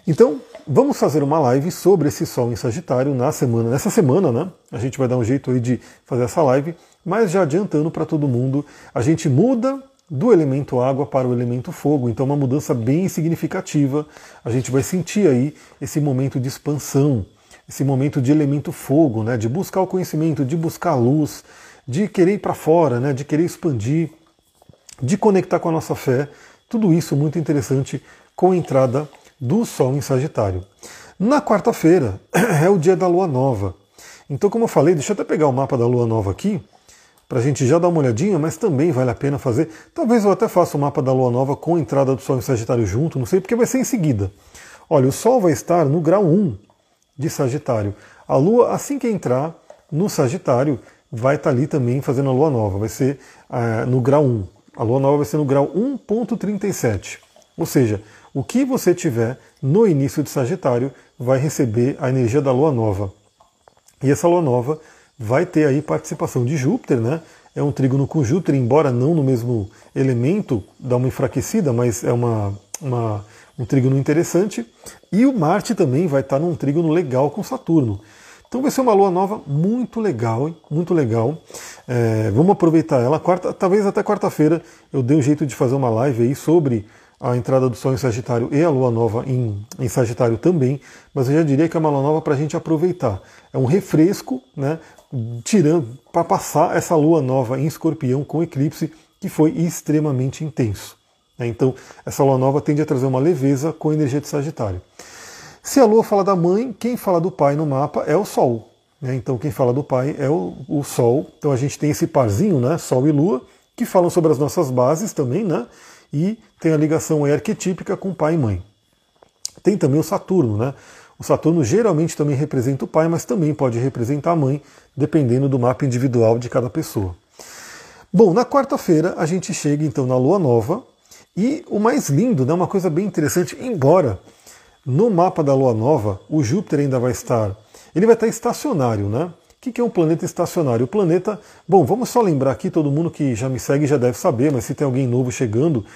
[SPEAKER 1] Então, vamos fazer uma live sobre esse Sol em Sagitário na semana, nessa semana, né? A gente vai dar um jeito aí de fazer essa live, mas já adiantando para todo mundo, a gente muda do elemento água para o elemento fogo, então uma mudança bem significativa. A gente vai sentir aí esse momento de expansão, esse momento de elemento fogo, né, de buscar o conhecimento, de buscar a luz, de querer ir para fora, né, de querer expandir, de conectar com a nossa fé. Tudo isso muito interessante com a entrada do Sol em Sagitário. Na quarta-feira é o dia da Lua Nova. Então, como eu falei, deixa eu até pegar o mapa da Lua Nova aqui, para a gente já dar uma olhadinha, mas também vale a pena fazer. Talvez eu até faça o mapa da Lua Nova com a entrada do Sol em Sagitário junto, não sei, porque vai ser em seguida. Olha, o Sol vai estar no grau 1 de Sagitário. A Lua, assim que entrar no Sagitário, vai estar tá ali também fazendo a Lua Nova. Vai ser uh, no grau 1. A Lua Nova vai ser no grau 1.37. Ou seja, o que você tiver no início de Sagitário vai receber a energia da Lua Nova. E essa Lua Nova vai ter aí participação de Júpiter, né? É um trígono com Júpiter, embora não no mesmo elemento, dá uma enfraquecida, mas é uma, uma um trígono interessante. E o Marte também vai estar num trígono legal com Saturno. Então vai ser uma lua nova muito legal, hein? muito legal. É, vamos aproveitar ela. Quarta, talvez até quarta-feira eu dê um jeito de fazer uma live aí sobre a entrada do Sol em Sagitário e a Lua Nova em, em Sagitário também, mas eu já diria que é uma Lua Nova para a gente aproveitar. É um refresco, né? Tirando para passar essa Lua Nova em Escorpião com eclipse que foi extremamente intenso. Né? Então essa Lua Nova tende a trazer uma leveza com a energia de Sagitário. Se a lua fala da mãe, quem fala do pai no mapa é o sol. Né? Então quem fala do pai é o, o, sol. Então a gente tem esse parzinho, né? Sol e lua, que falam sobre as nossas bases também, né? E tem a ligação arquetípica com pai e mãe. Tem também o Saturno, né? O Saturno geralmente também representa o pai, mas também pode representar a mãe, dependendo do mapa individual de cada pessoa. Bom, na quarta-feira a gente chega então na lua nova, e o mais lindo, né, uma coisa bem interessante, embora no mapa da Lua Nova, o Júpiter ainda vai estar. Ele vai estar estacionário, né? O que é um planeta estacionário? O planeta. Bom, vamos só lembrar aqui, todo mundo que já me segue já deve saber, mas se tem alguém novo chegando,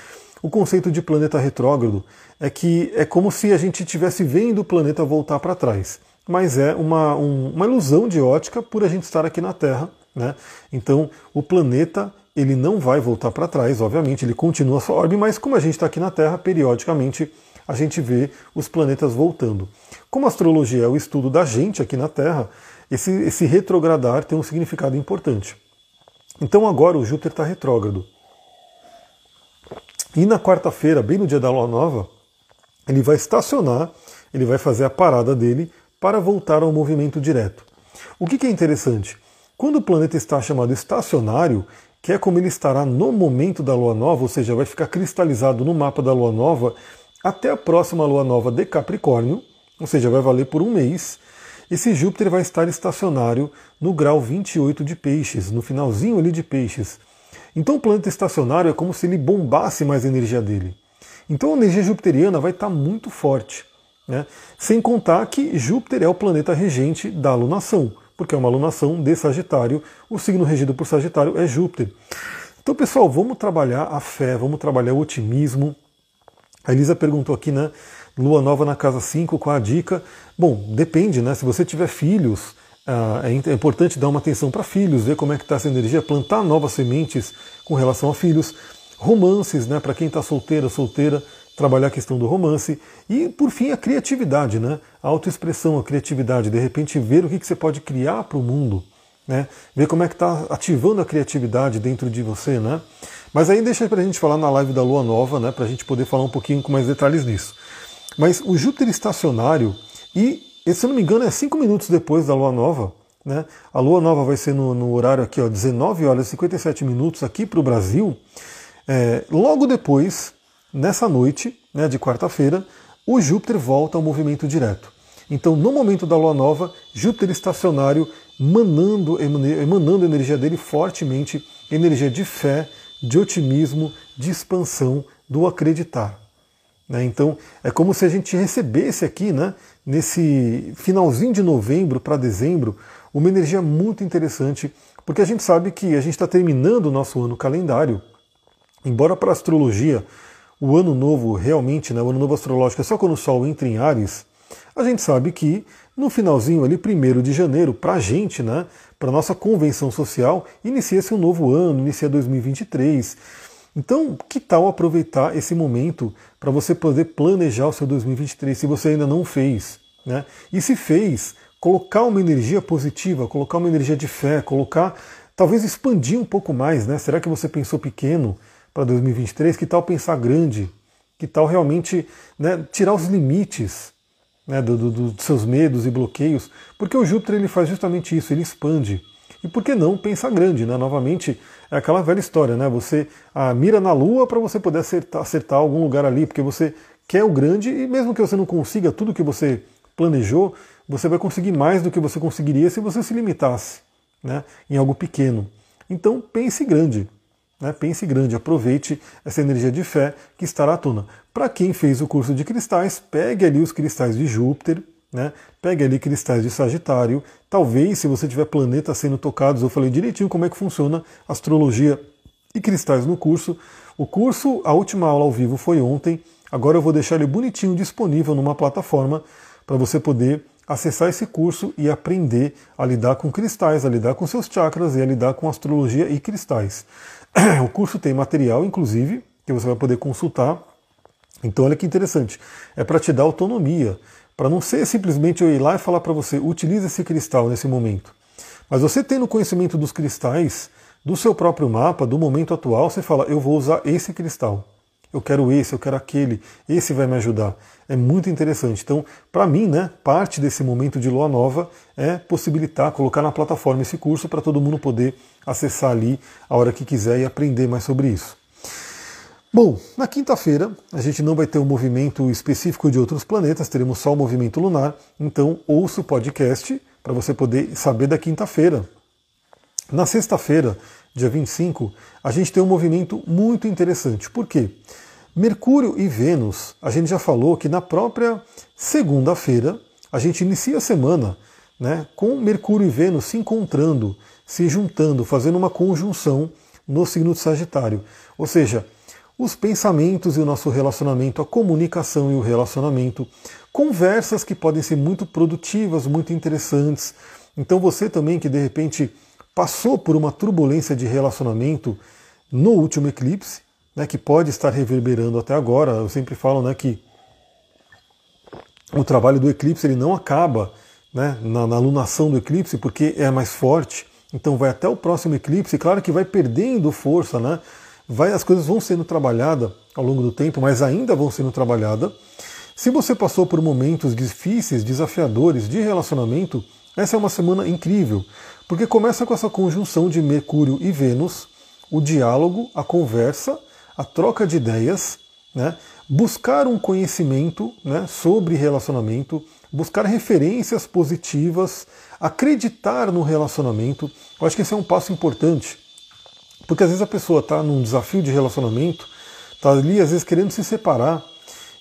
[SPEAKER 1] o conceito de planeta retrógrado é que é como se a gente estivesse vendo o planeta voltar para trás. Mas é uma, um, uma ilusão de ótica por a gente estar aqui na Terra. Né? Então, o planeta ele não vai voltar para trás, obviamente, ele continua a sua órbita, mas como a gente está aqui na Terra, periodicamente a gente vê os planetas voltando. Como a astrologia é o estudo da gente aqui na Terra, esse, esse retrogradar tem um significado importante. Então agora o Júpiter está retrógrado. E na quarta-feira, bem no dia da Lua Nova, ele vai estacionar, ele vai fazer a parada dele para voltar ao movimento direto. O que, é interessante? Quando o planeta está chamado estacionário, que é como ele estará no momento da Lua Nova, ou seja, vai ficar cristalizado no mapa da Lua Nova até a próxima lua nova de Capricórnio, ou seja, vai valer por um mês. Esse Júpiter vai estar estacionário no grau 28 de Peixes, no finalzinho ali de Peixes. Então o planeta estacionário é como se ele bombasse mais a energia dele. Então a energia jupiteriana vai estar muito forte. Né? Sem contar que Júpiter é o planeta regente da alunação, porque é uma alunação de Sagitário, o signo regido por Sagitário é Júpiter. Então, pessoal, vamos trabalhar a fé, vamos trabalhar o otimismo, a Elisa perguntou aqui, né? Lua nova na casa 5, qual a dica? Bom, depende, né? Se você tiver filhos, é, é importante dar uma atenção para filhos, ver como é que está essa energia, plantar novas sementes com relação a filhos, romances, né? Para quem está solteira, solteira, trabalhar a questão do romance e, por fim, a criatividade, né? A autoexpressão, a criatividade, de repente ver o que, que você pode criar para o mundo, né? Ver como é que está ativando a criatividade dentro de você, né? Mas aí deixa para a gente falar na live da Lua Nova, né, para a gente poder falar um pouquinho com mais detalhes nisso. Mas o Júpiter estacionário, e se eu não me engano é cinco minutos depois da Lua Nova, né, a Lua Nova vai ser no, no horário aqui, ó, 19 horas e 57 minutos aqui para o Brasil. É, logo depois, nessa noite né, de quarta-feira, o Júpiter volta ao movimento direto. Então, no momento da Lua Nova, Júpiter estacionário emanando, emanando energia dele fortemente, energia de fé, de otimismo, de expansão, do acreditar. Né? Então é como se a gente recebesse aqui, né, nesse finalzinho de novembro para dezembro, uma energia muito interessante, porque a gente sabe que a gente está terminando o nosso ano calendário. Embora para a astrologia o ano novo realmente, né, o ano novo astrológico é só quando o Sol entra em Ares, a gente sabe que no finalzinho ali, primeiro de janeiro, para a gente, né, para nossa convenção social, inicia-se um novo ano, inicia 2023. Então, que tal aproveitar esse momento para você poder planejar o seu 2023 se você ainda não fez? Né? E se fez, colocar uma energia positiva, colocar uma energia de fé, colocar, talvez expandir um pouco mais, né? Será que você pensou pequeno para 2023? Que tal pensar grande? Que tal realmente né, tirar os limites né, do, do, dos seus medos e bloqueios, porque o Júpiter ele faz justamente isso, ele expande. E por que não pensar grande? Né? Novamente, é aquela velha história, né? Você ah, mira na Lua para você poder acertar, acertar algum lugar ali, porque você quer o grande e mesmo que você não consiga tudo que você planejou, você vai conseguir mais do que você conseguiria se você se limitasse né, em algo pequeno. Então pense grande. Né? Pense grande, aproveite essa energia de fé que estará à tona. Para quem fez o curso de cristais, pegue ali os cristais de Júpiter, né? pegue ali cristais de Sagitário. Talvez, se você tiver planetas sendo tocados, eu falei direitinho como é que funciona astrologia e cristais no curso. O curso, a última aula ao vivo foi ontem. Agora eu vou deixar ele bonitinho disponível numa plataforma para você poder acessar esse curso e aprender a lidar com cristais, a lidar com seus chakras e a lidar com astrologia e cristais. O curso tem material, inclusive, que você vai poder consultar. Então, olha que interessante. É para te dar autonomia, para não ser simplesmente eu ir lá e falar para você, utilize esse cristal nesse momento. Mas você tendo conhecimento dos cristais, do seu próprio mapa, do momento atual, você fala, eu vou usar esse cristal. Eu quero esse, eu quero aquele, esse vai me ajudar. É muito interessante. Então, para mim, né, parte desse momento de lua nova é possibilitar, colocar na plataforma esse curso para todo mundo poder acessar ali a hora que quiser e aprender mais sobre isso. Bom, na quinta-feira a gente não vai ter um movimento específico de outros planetas, teremos só o movimento lunar, então ouça o podcast para você poder saber da quinta-feira. Na sexta-feira, dia 25, a gente tem um movimento muito interessante. Por quê? Mercúrio e Vênus, a gente já falou que na própria segunda-feira a gente inicia a semana né, com Mercúrio e Vênus se encontrando, se juntando, fazendo uma conjunção no signo de Sagitário. Ou seja, os pensamentos e o nosso relacionamento, a comunicação e o relacionamento, conversas que podem ser muito produtivas, muito interessantes. Então você também que de repente passou por uma turbulência de relacionamento no último eclipse, né, que pode estar reverberando até agora. Eu sempre falo né, que o trabalho do eclipse ele não acaba né, na, na do eclipse, porque é mais forte. Então vai até o próximo eclipse, claro que vai perdendo força, né? Vai, as coisas vão sendo trabalhadas ao longo do tempo, mas ainda vão sendo trabalhadas. Se você passou por momentos difíceis, desafiadores de relacionamento, essa é uma semana incrível, porque começa com essa conjunção de Mercúrio e Vênus, o diálogo, a conversa, a troca de ideias, né? buscar um conhecimento né, sobre relacionamento, buscar referências positivas, acreditar no relacionamento. Eu acho que esse é um passo importante, porque às vezes a pessoa está num desafio de relacionamento, está ali às vezes querendo se separar.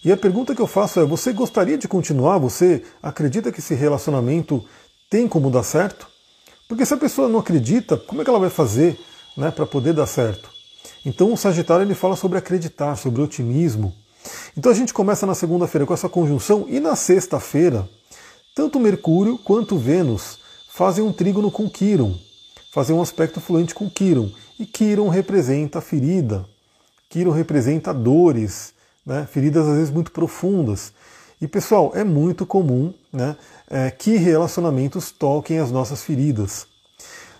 [SPEAKER 1] E a pergunta que eu faço é: você gostaria de continuar? Você acredita que esse relacionamento tem como dar certo? Porque se a pessoa não acredita, como é que ela vai fazer né, para poder dar certo? Então o Sagitário ele fala sobre acreditar, sobre otimismo. Então a gente começa na segunda-feira com essa conjunção e na sexta-feira, tanto Mercúrio quanto Vênus fazem um trígono com Quiron, fazem um aspecto fluente com Quiron. E Quiron representa a ferida, Quiron representa dores, né, feridas às vezes muito profundas. E pessoal, é muito comum né, é, que relacionamentos toquem as nossas feridas.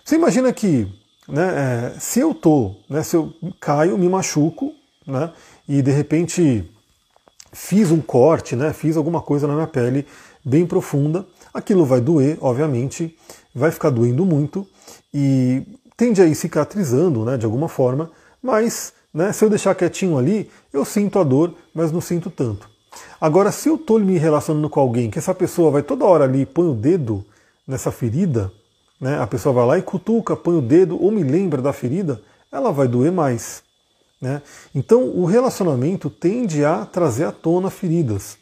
[SPEAKER 1] Você imagina que né, é, se eu tô, né, se eu caio, me machuco, né, e de repente fiz um corte, né, fiz alguma coisa na minha pele bem profunda, aquilo vai doer, obviamente, vai ficar doendo muito e tende a ir cicatrizando, né, de alguma forma, mas né, se eu deixar quietinho ali, eu sinto a dor, mas não sinto tanto. Agora, se eu estou me relacionando com alguém que essa pessoa vai toda hora ali e põe o dedo nessa ferida, né, a pessoa vai lá e cutuca, põe o dedo ou me lembra da ferida, ela vai doer mais. Né? Então, o relacionamento tende a trazer à tona feridas,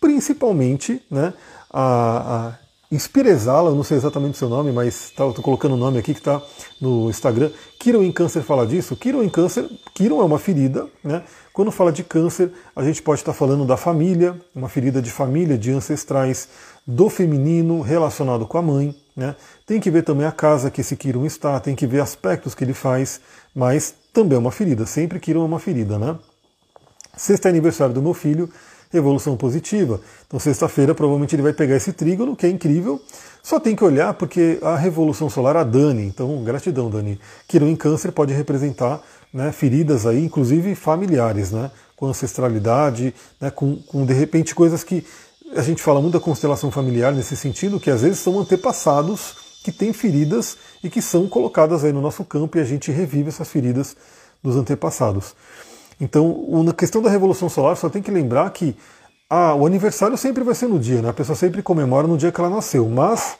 [SPEAKER 1] principalmente né, a, a Inspirezala, não sei exatamente o seu nome, mas tá, estou colocando o nome aqui que está no Instagram. Kiron em Câncer fala disso. Kiron em Câncer, Kiron é uma ferida, né? Quando fala de câncer, a gente pode estar falando da família, uma ferida de família, de ancestrais, do feminino relacionado com a mãe. Né? Tem que ver também a casa que esse Kiron está, tem que ver aspectos que ele faz, mas também é uma ferida. Sempre Kiron é uma ferida, né? Sexta aniversário do meu filho, evolução positiva. Então, sexta-feira, provavelmente ele vai pegar esse trígono, que é incrível. Só tem que olhar porque a revolução solar, a Dani, então gratidão, Dani. Quirão em câncer pode representar né, feridas aí, inclusive familiares, né, com ancestralidade, né, com, com de repente coisas que a gente fala muito da constelação familiar nesse sentido, que às vezes são antepassados que têm feridas e que são colocadas aí no nosso campo e a gente revive essas feridas dos antepassados. Então, na questão da Revolução Solar, só tem que lembrar que ah, o aniversário sempre vai ser no dia, né? a pessoa sempre comemora no dia que ela nasceu, mas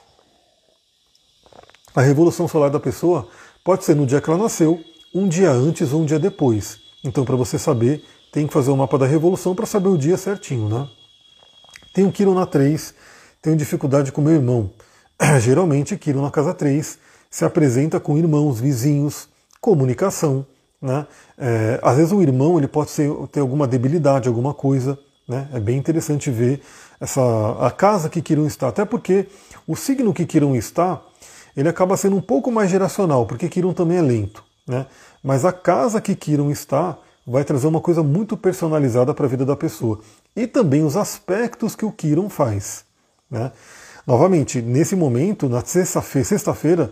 [SPEAKER 1] a Revolução Solar da pessoa pode ser no dia que ela nasceu, um dia antes ou um dia depois. Então, para você saber, tem que fazer o mapa da Revolução para saber o dia certinho. Né? Tenho Quiro na 3, tenho dificuldade com meu irmão. Geralmente, Quiro na casa 3 se apresenta com irmãos, vizinhos, comunicação. Né? É, às vezes o irmão ele pode ser, ter alguma debilidade, alguma coisa. Né? É bem interessante ver essa, a casa que Quirón está, até porque o signo que Quirón está, ele acaba sendo um pouco mais geracional, porque Quirón também é lento. Né? Mas a casa que Quirón está vai trazer uma coisa muito personalizada para a vida da pessoa. E também os aspectos que o Quirón faz. Né? Novamente, nesse momento, na sexta-feira, sexta-feira,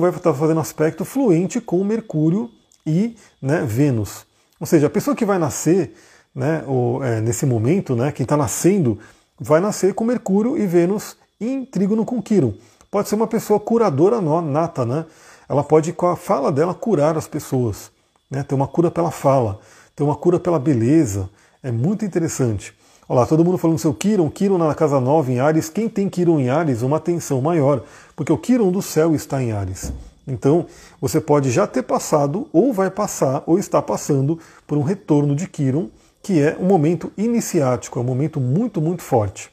[SPEAKER 1] vai estar fazendo aspecto fluente com Mercúrio e né, Vênus. Ou seja, a pessoa que vai nascer né, ou, é, nesse momento, né, quem está nascendo, vai nascer com Mercúrio e Vênus em trígono com Quirón. Pode ser uma pessoa curadora nata, né? Ela pode, com a fala dela, curar as pessoas. Né? Ter uma cura pela fala, ter uma cura pela beleza. É muito interessante. Olha lá, todo mundo falando seu Kiron, Kiron na casa 9 em Ares. Quem tem Kiron em Ares, uma atenção maior, porque o Kiron do céu está em Ares. Então, você pode já ter passado, ou vai passar, ou está passando por um retorno de Kiron, que é um momento iniciático, é um momento muito, muito forte.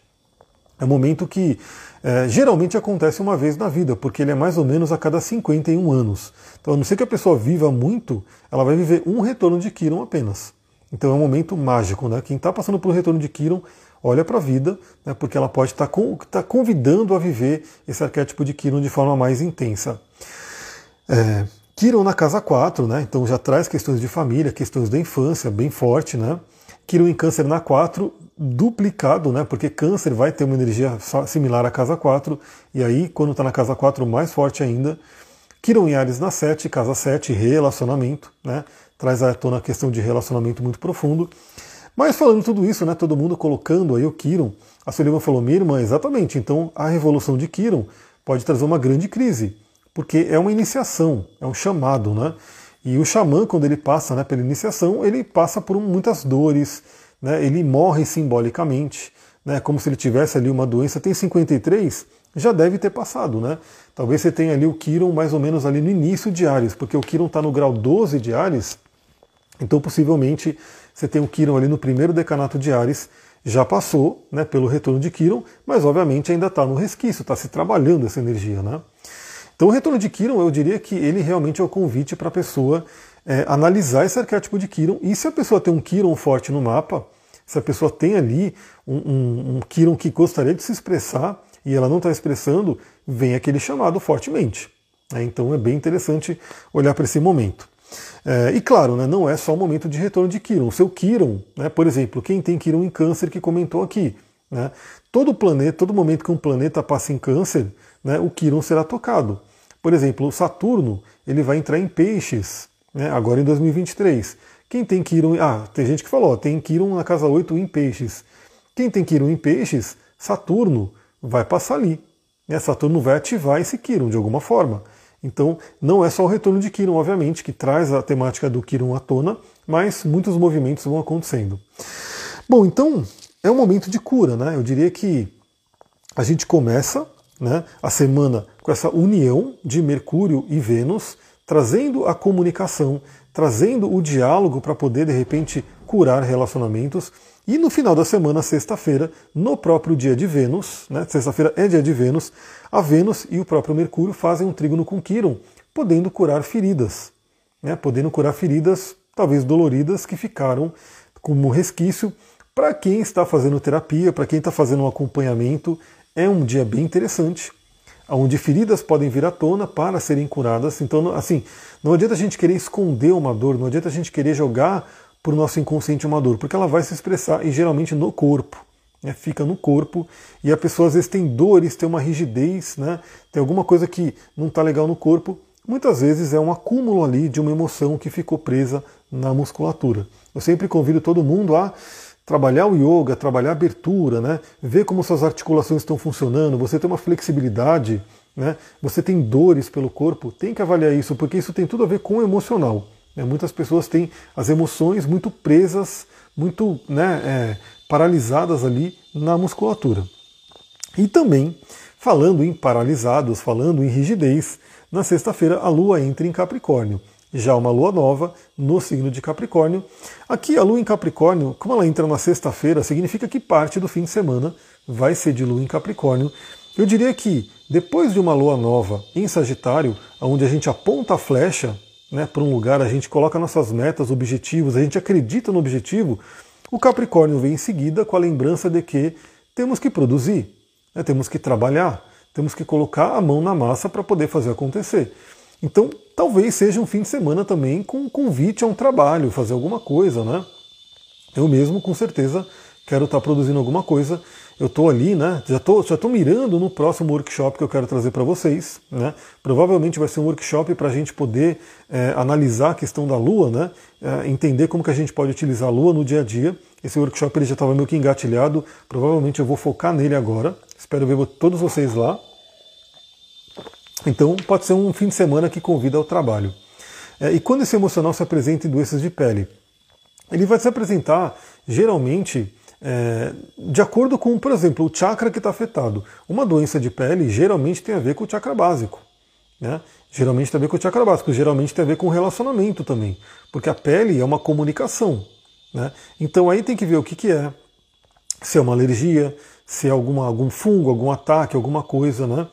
[SPEAKER 1] É um momento que é, geralmente acontece uma vez na vida, porque ele é mais ou menos a cada 51 anos. Então, a não ser que a pessoa viva muito, ela vai viver um retorno de Kiron apenas. Então é um momento mágico, né? Quem está passando pelo retorno de Kiron, olha para a vida, né? porque ela pode estar tá tá convidando a viver esse arquétipo de Kiron de forma mais intensa. É, Kiron na casa 4, né? Então já traz questões de família, questões da infância, bem forte, né? Kiron em câncer na 4, duplicado, né? Porque câncer vai ter uma energia similar à casa 4, e aí, quando está na casa 4, mais forte ainda. Kiron em Ares na 7, casa 7, relacionamento, né? traz à tona a questão de relacionamento muito profundo. Mas falando tudo isso, né, todo mundo colocando aí o Kiron, a Sullivan falou, minha irmã, exatamente, então a revolução de Kiron pode trazer uma grande crise, porque é uma iniciação, é um chamado, né? E o xamã, quando ele passa né, pela iniciação, ele passa por muitas dores, né, ele morre simbolicamente, né, como se ele tivesse ali uma doença. Tem 53, já deve ter passado, né? Talvez você tenha ali o Kiron mais ou menos ali no início de Ares, porque o Kiron está no grau 12 de Ares, então, possivelmente, você tem o Kiron ali no primeiro decanato de Ares, já passou né, pelo retorno de Kiron, mas obviamente ainda está no resquício, está se trabalhando essa energia. Né? Então, o retorno de Kiron, eu diria que ele realmente é o convite para a pessoa é, analisar esse arquétipo de Kiron. E se a pessoa tem um Kiron forte no mapa, se a pessoa tem ali um, um, um Kiron que gostaria de se expressar e ela não está expressando, vem aquele chamado fortemente. Né? Então, é bem interessante olhar para esse momento. É, e claro, né, não é só o momento de retorno de Quiron. O seu Quiron, né, por exemplo, quem tem Quiron em câncer que comentou aqui, né, todo planeta, todo momento que um planeta passa em câncer, né, o Quiron será tocado. Por exemplo, o Saturno ele vai entrar em peixes né, agora em 2023. Quem tem Quiron. Ah, tem gente que falou, ó, tem Quiron na casa 8 em peixes. Quem tem Quiron em peixes, Saturno vai passar ali. Né, Saturno vai ativar esse Quiron de alguma forma. Então, não é só o retorno de Kiron, obviamente, que traz a temática do Kiron à tona, mas muitos movimentos vão acontecendo. Bom, então é um momento de cura, né? Eu diria que a gente começa né, a semana com essa união de Mercúrio e Vênus, trazendo a comunicação, trazendo o diálogo para poder, de repente, curar relacionamentos. E no final da semana, sexta-feira, no próprio dia de Vênus, né, sexta-feira é dia de Vênus, a Vênus e o próprio Mercúrio fazem um trígono com Quiron, podendo curar feridas, né, podendo curar feridas talvez doloridas que ficaram como resquício. Para quem está fazendo terapia, para quem está fazendo um acompanhamento, é um dia bem interessante, onde feridas podem vir à tona para serem curadas. Então, assim, não adianta a gente querer esconder uma dor, não adianta a gente querer jogar para o nosso inconsciente uma dor, porque ela vai se expressar e geralmente no corpo. Né, fica no corpo e a pessoa às vezes tem dores, tem uma rigidez, né, tem alguma coisa que não está legal no corpo. Muitas vezes é um acúmulo ali de uma emoção que ficou presa na musculatura. Eu sempre convido todo mundo a trabalhar o yoga, trabalhar a abertura, né, ver como suas articulações estão funcionando, você tem uma flexibilidade, né, você tem dores pelo corpo, tem que avaliar isso, porque isso tem tudo a ver com o emocional. Né? Muitas pessoas têm as emoções muito presas, muito né, é, paralisadas ali na musculatura. E também, falando em paralisados, falando em rigidez, na sexta-feira a Lua entra em Capricórnio. Já uma lua nova no signo de Capricórnio. Aqui a lua em Capricórnio, como ela entra na sexta-feira, significa que parte do fim de semana vai ser de lua em Capricórnio. Eu diria que depois de uma lua nova em Sagitário, onde a gente aponta a flecha né, para um lugar, a gente coloca nossas metas, objetivos, a gente acredita no objetivo, O Capricórnio vem em seguida com a lembrança de que temos que produzir, né, temos que trabalhar, temos que colocar a mão na massa para poder fazer acontecer. Então, talvez seja um fim de semana também com um convite a um trabalho, fazer alguma coisa, né? Eu mesmo, com certeza, quero estar tá produzindo alguma coisa. Eu estou ali, né? Já estou já tô mirando no próximo workshop que eu quero trazer para vocês. Né? Provavelmente vai ser um workshop para a gente poder é, analisar a questão da Lua, né? É, entender como que a gente pode utilizar a Lua no dia a dia. Esse workshop ele já estava meio que engatilhado. Provavelmente eu vou focar nele agora. Espero ver todos vocês lá. Então pode ser um fim de semana que convida ao trabalho. É, e quando esse emocional se apresenta em doenças de pele? Ele vai se apresentar geralmente é, de acordo com, por exemplo, o chakra que está afetado. Uma doença de pele geralmente tem a ver com o chakra básico. Né? Geralmente tem a ver com o chakra básico, geralmente tem a ver com relacionamento também. Porque a pele é uma comunicação. Né? Então aí tem que ver o que, que é. Se é uma alergia, se é alguma, algum fungo, algum ataque, alguma coisa, né?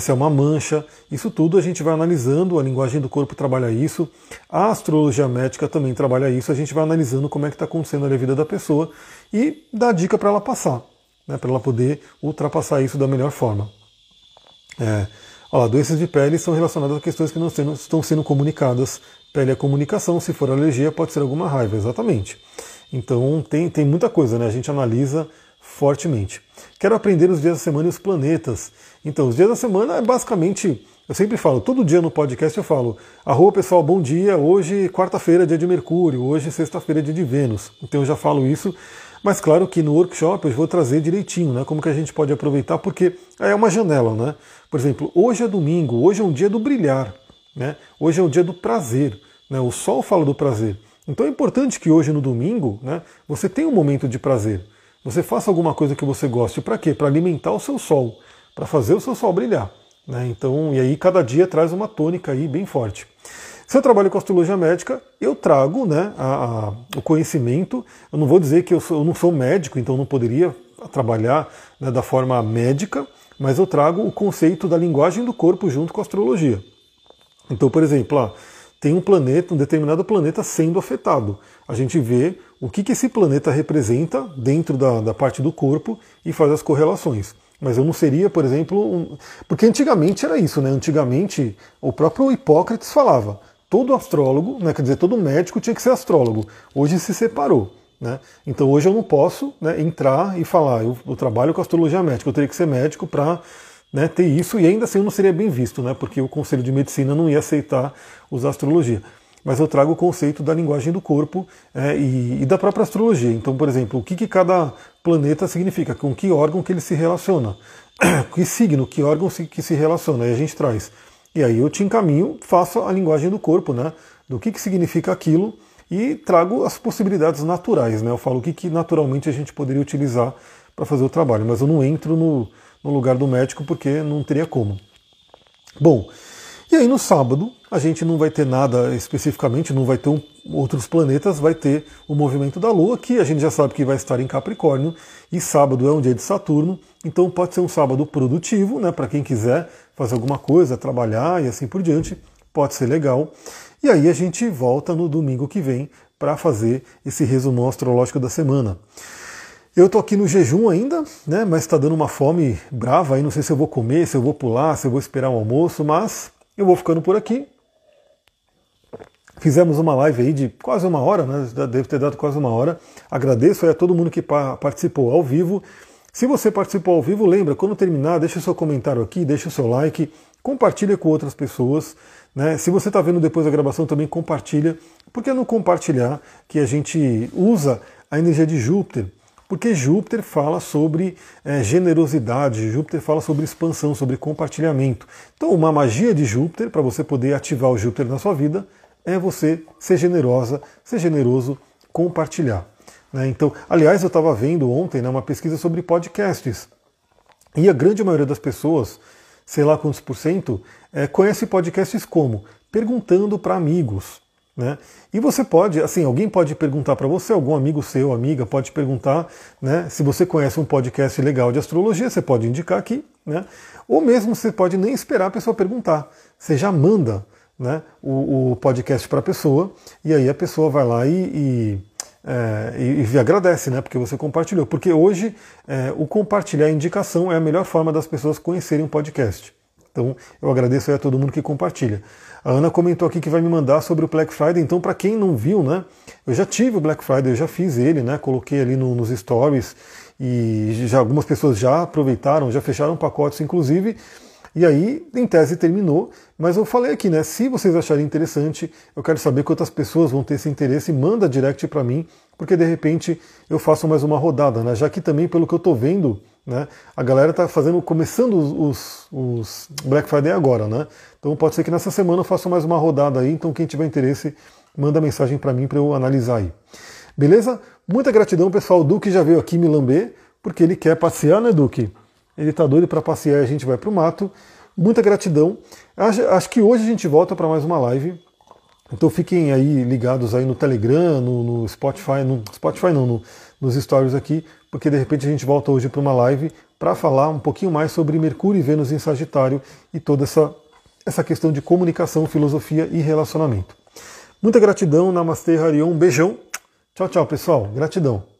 [SPEAKER 1] Se é uma mancha. Isso tudo a gente vai analisando, a linguagem do corpo trabalha isso, a astrologia médica também trabalha isso, a gente vai analisando como é que está acontecendo na vida da pessoa e dá dica para ela passar, né? para ela poder ultrapassar isso da melhor forma. É, ó, doenças de pele são relacionadas a questões que não estão sendo comunicadas. Pele é comunicação, se for alergia, pode ser alguma raiva, exatamente. Então tem, tem muita coisa, né? A gente analisa fortemente. Quero aprender os dias da semana e os planetas. Então, os dias da semana é basicamente, eu sempre falo, todo dia no podcast eu falo, arroba pessoal, bom dia, hoje quarta-feira dia de Mercúrio, hoje sexta-feira dia de Vênus. Então eu já falo isso, mas claro que no workshop eu vou trazer direitinho, né? Como que a gente pode aproveitar, porque é uma janela, né? Por exemplo, hoje é domingo, hoje é um dia do brilhar, né? Hoje é um dia do prazer, né? O sol fala do prazer. Então é importante que hoje no domingo, né, você tenha um momento de prazer. Você faça alguma coisa que você goste. Para quê? Para alimentar o seu sol, para fazer o seu sol brilhar. Né? Então, e aí cada dia traz uma tônica aí bem forte. Se eu trabalho com astrologia médica, eu trago né, a, a, o conhecimento. Eu não vou dizer que eu, sou, eu não sou médico, então não poderia trabalhar né, da forma médica, mas eu trago o conceito da linguagem do corpo junto com a astrologia. Então, por exemplo, ó, tem um planeta, um determinado planeta sendo afetado. A gente vê o que, que esse planeta representa dentro da, da parte do corpo e faz as correlações. Mas eu não seria, por exemplo, um... porque antigamente era isso, né? Antigamente o próprio Hipócrates falava, todo astrólogo, né, quer dizer, todo médico tinha que ser astrólogo. Hoje se separou. Né? Então hoje eu não posso né, entrar e falar, eu, eu, trabalho com astrologia médica, eu teria que ser médico para né, ter isso, e ainda assim eu não seria bem visto, né, porque o Conselho de Medicina não ia aceitar usar astrologia mas eu trago o conceito da linguagem do corpo é, e, e, da própria astrologia. Então, por exemplo, o que, que cada planeta significa, com que órgão que ele se relaciona, que signo, que órgão que se relaciona, aí a gente traz. E aí eu te encaminho, faço a linguagem do corpo, né? Do que, que significa aquilo e trago as possibilidades naturais, né? Eu falo o que, que naturalmente a gente poderia utilizar para fazer o trabalho, mas eu não entro no, no lugar do médico porque não teria como. Bom, e aí no sábado a gente não vai ter nada especificamente, não vai ter um, outros planetas, vai ter o movimento da Lua, que a gente já sabe que vai estar em Capricórnio, e sábado é um dia de Saturno, então pode ser um sábado produtivo, né, para quem quiser fazer alguma coisa, trabalhar e assim por diante, pode ser legal. E aí a gente volta no domingo que vem para fazer esse resumo astrológico da semana. Eu tô aqui no jejum ainda, né? Mas está dando uma fome brava aí. Não sei se eu vou comer, se eu vou pular, se eu vou esperar o almoço, mas eu vou ficando por aqui. Fizemos uma live aí de quase uma hora, né? Deve ter dado quase uma hora. Agradeço a todo mundo que participou ao vivo. Se você participou ao vivo, lembra, quando terminar, deixa o seu comentário aqui, deixa o seu like, compartilha com outras pessoas. Né? Se você está vendo depois da gravação, também compartilha. Por que não compartilhar que a gente usa a energia de Júpiter? Porque Júpiter fala sobre é, generosidade, Júpiter fala sobre expansão, sobre compartilhamento. Então, uma magia de Júpiter, para você poder ativar o Júpiter na sua vida, é você ser generosa, ser generoso, compartilhar. Né? Então, aliás, eu estava vendo ontem né, uma pesquisa sobre podcasts. E a grande maioria das pessoas, sei lá quantos por cento, é, conhece podcasts como? Perguntando para amigos. Né? E você pode, assim, alguém pode perguntar para você, algum amigo seu, amiga, pode perguntar, né? Se você conhece um podcast legal de astrologia, você pode indicar aqui, né? Ou mesmo você pode nem esperar a pessoa perguntar. Você já manda né, o, o podcast para a pessoa, e aí a pessoa vai lá e, e é, e, e, agradece, né? Porque você compartilhou. Porque hoje é, o compartilhar a indicação é a melhor forma das pessoas conhecerem o podcast. Então eu agradeço a todo mundo que compartilha. A Ana comentou aqui que vai me mandar sobre o Black Friday. Então, para quem não viu, né? Eu já tive o Black Friday, eu já fiz ele, né? Coloquei ali no, nos stories e já algumas pessoas já aproveitaram, já fecharam pacotes, inclusive. E aí, em tese, terminou. Mas eu falei aqui, né? Se vocês acharem interessante, eu quero saber quantas pessoas vão ter esse interesse. Manda direct para mim, porque de repente eu faço mais uma rodada, né? Já que também, pelo que eu estou vendo, né? A galera está fazendo, começando os, os, Black Friday agora, né? Então pode ser que nessa semana eu faça mais uma rodada aí. Então quem tiver interesse, manda mensagem para mim para eu analisar aí. Beleza? Muita gratidão, pessoal. Duque já veio aqui me lamber, porque ele quer passear, né, Duque? Ele está doido para passear e a gente vai para o mato. Muita gratidão. Acho, acho que hoje a gente volta para mais uma live. Então fiquem aí ligados aí no Telegram, no, no Spotify, no Spotify não, no, nos stories aqui, porque de repente a gente volta hoje para uma live para falar um pouquinho mais sobre Mercúrio e Vênus em Sagitário e toda essa, essa questão de comunicação, filosofia e relacionamento. Muita gratidão, Namastê, Harion, um beijão. Tchau, tchau, pessoal. Gratidão.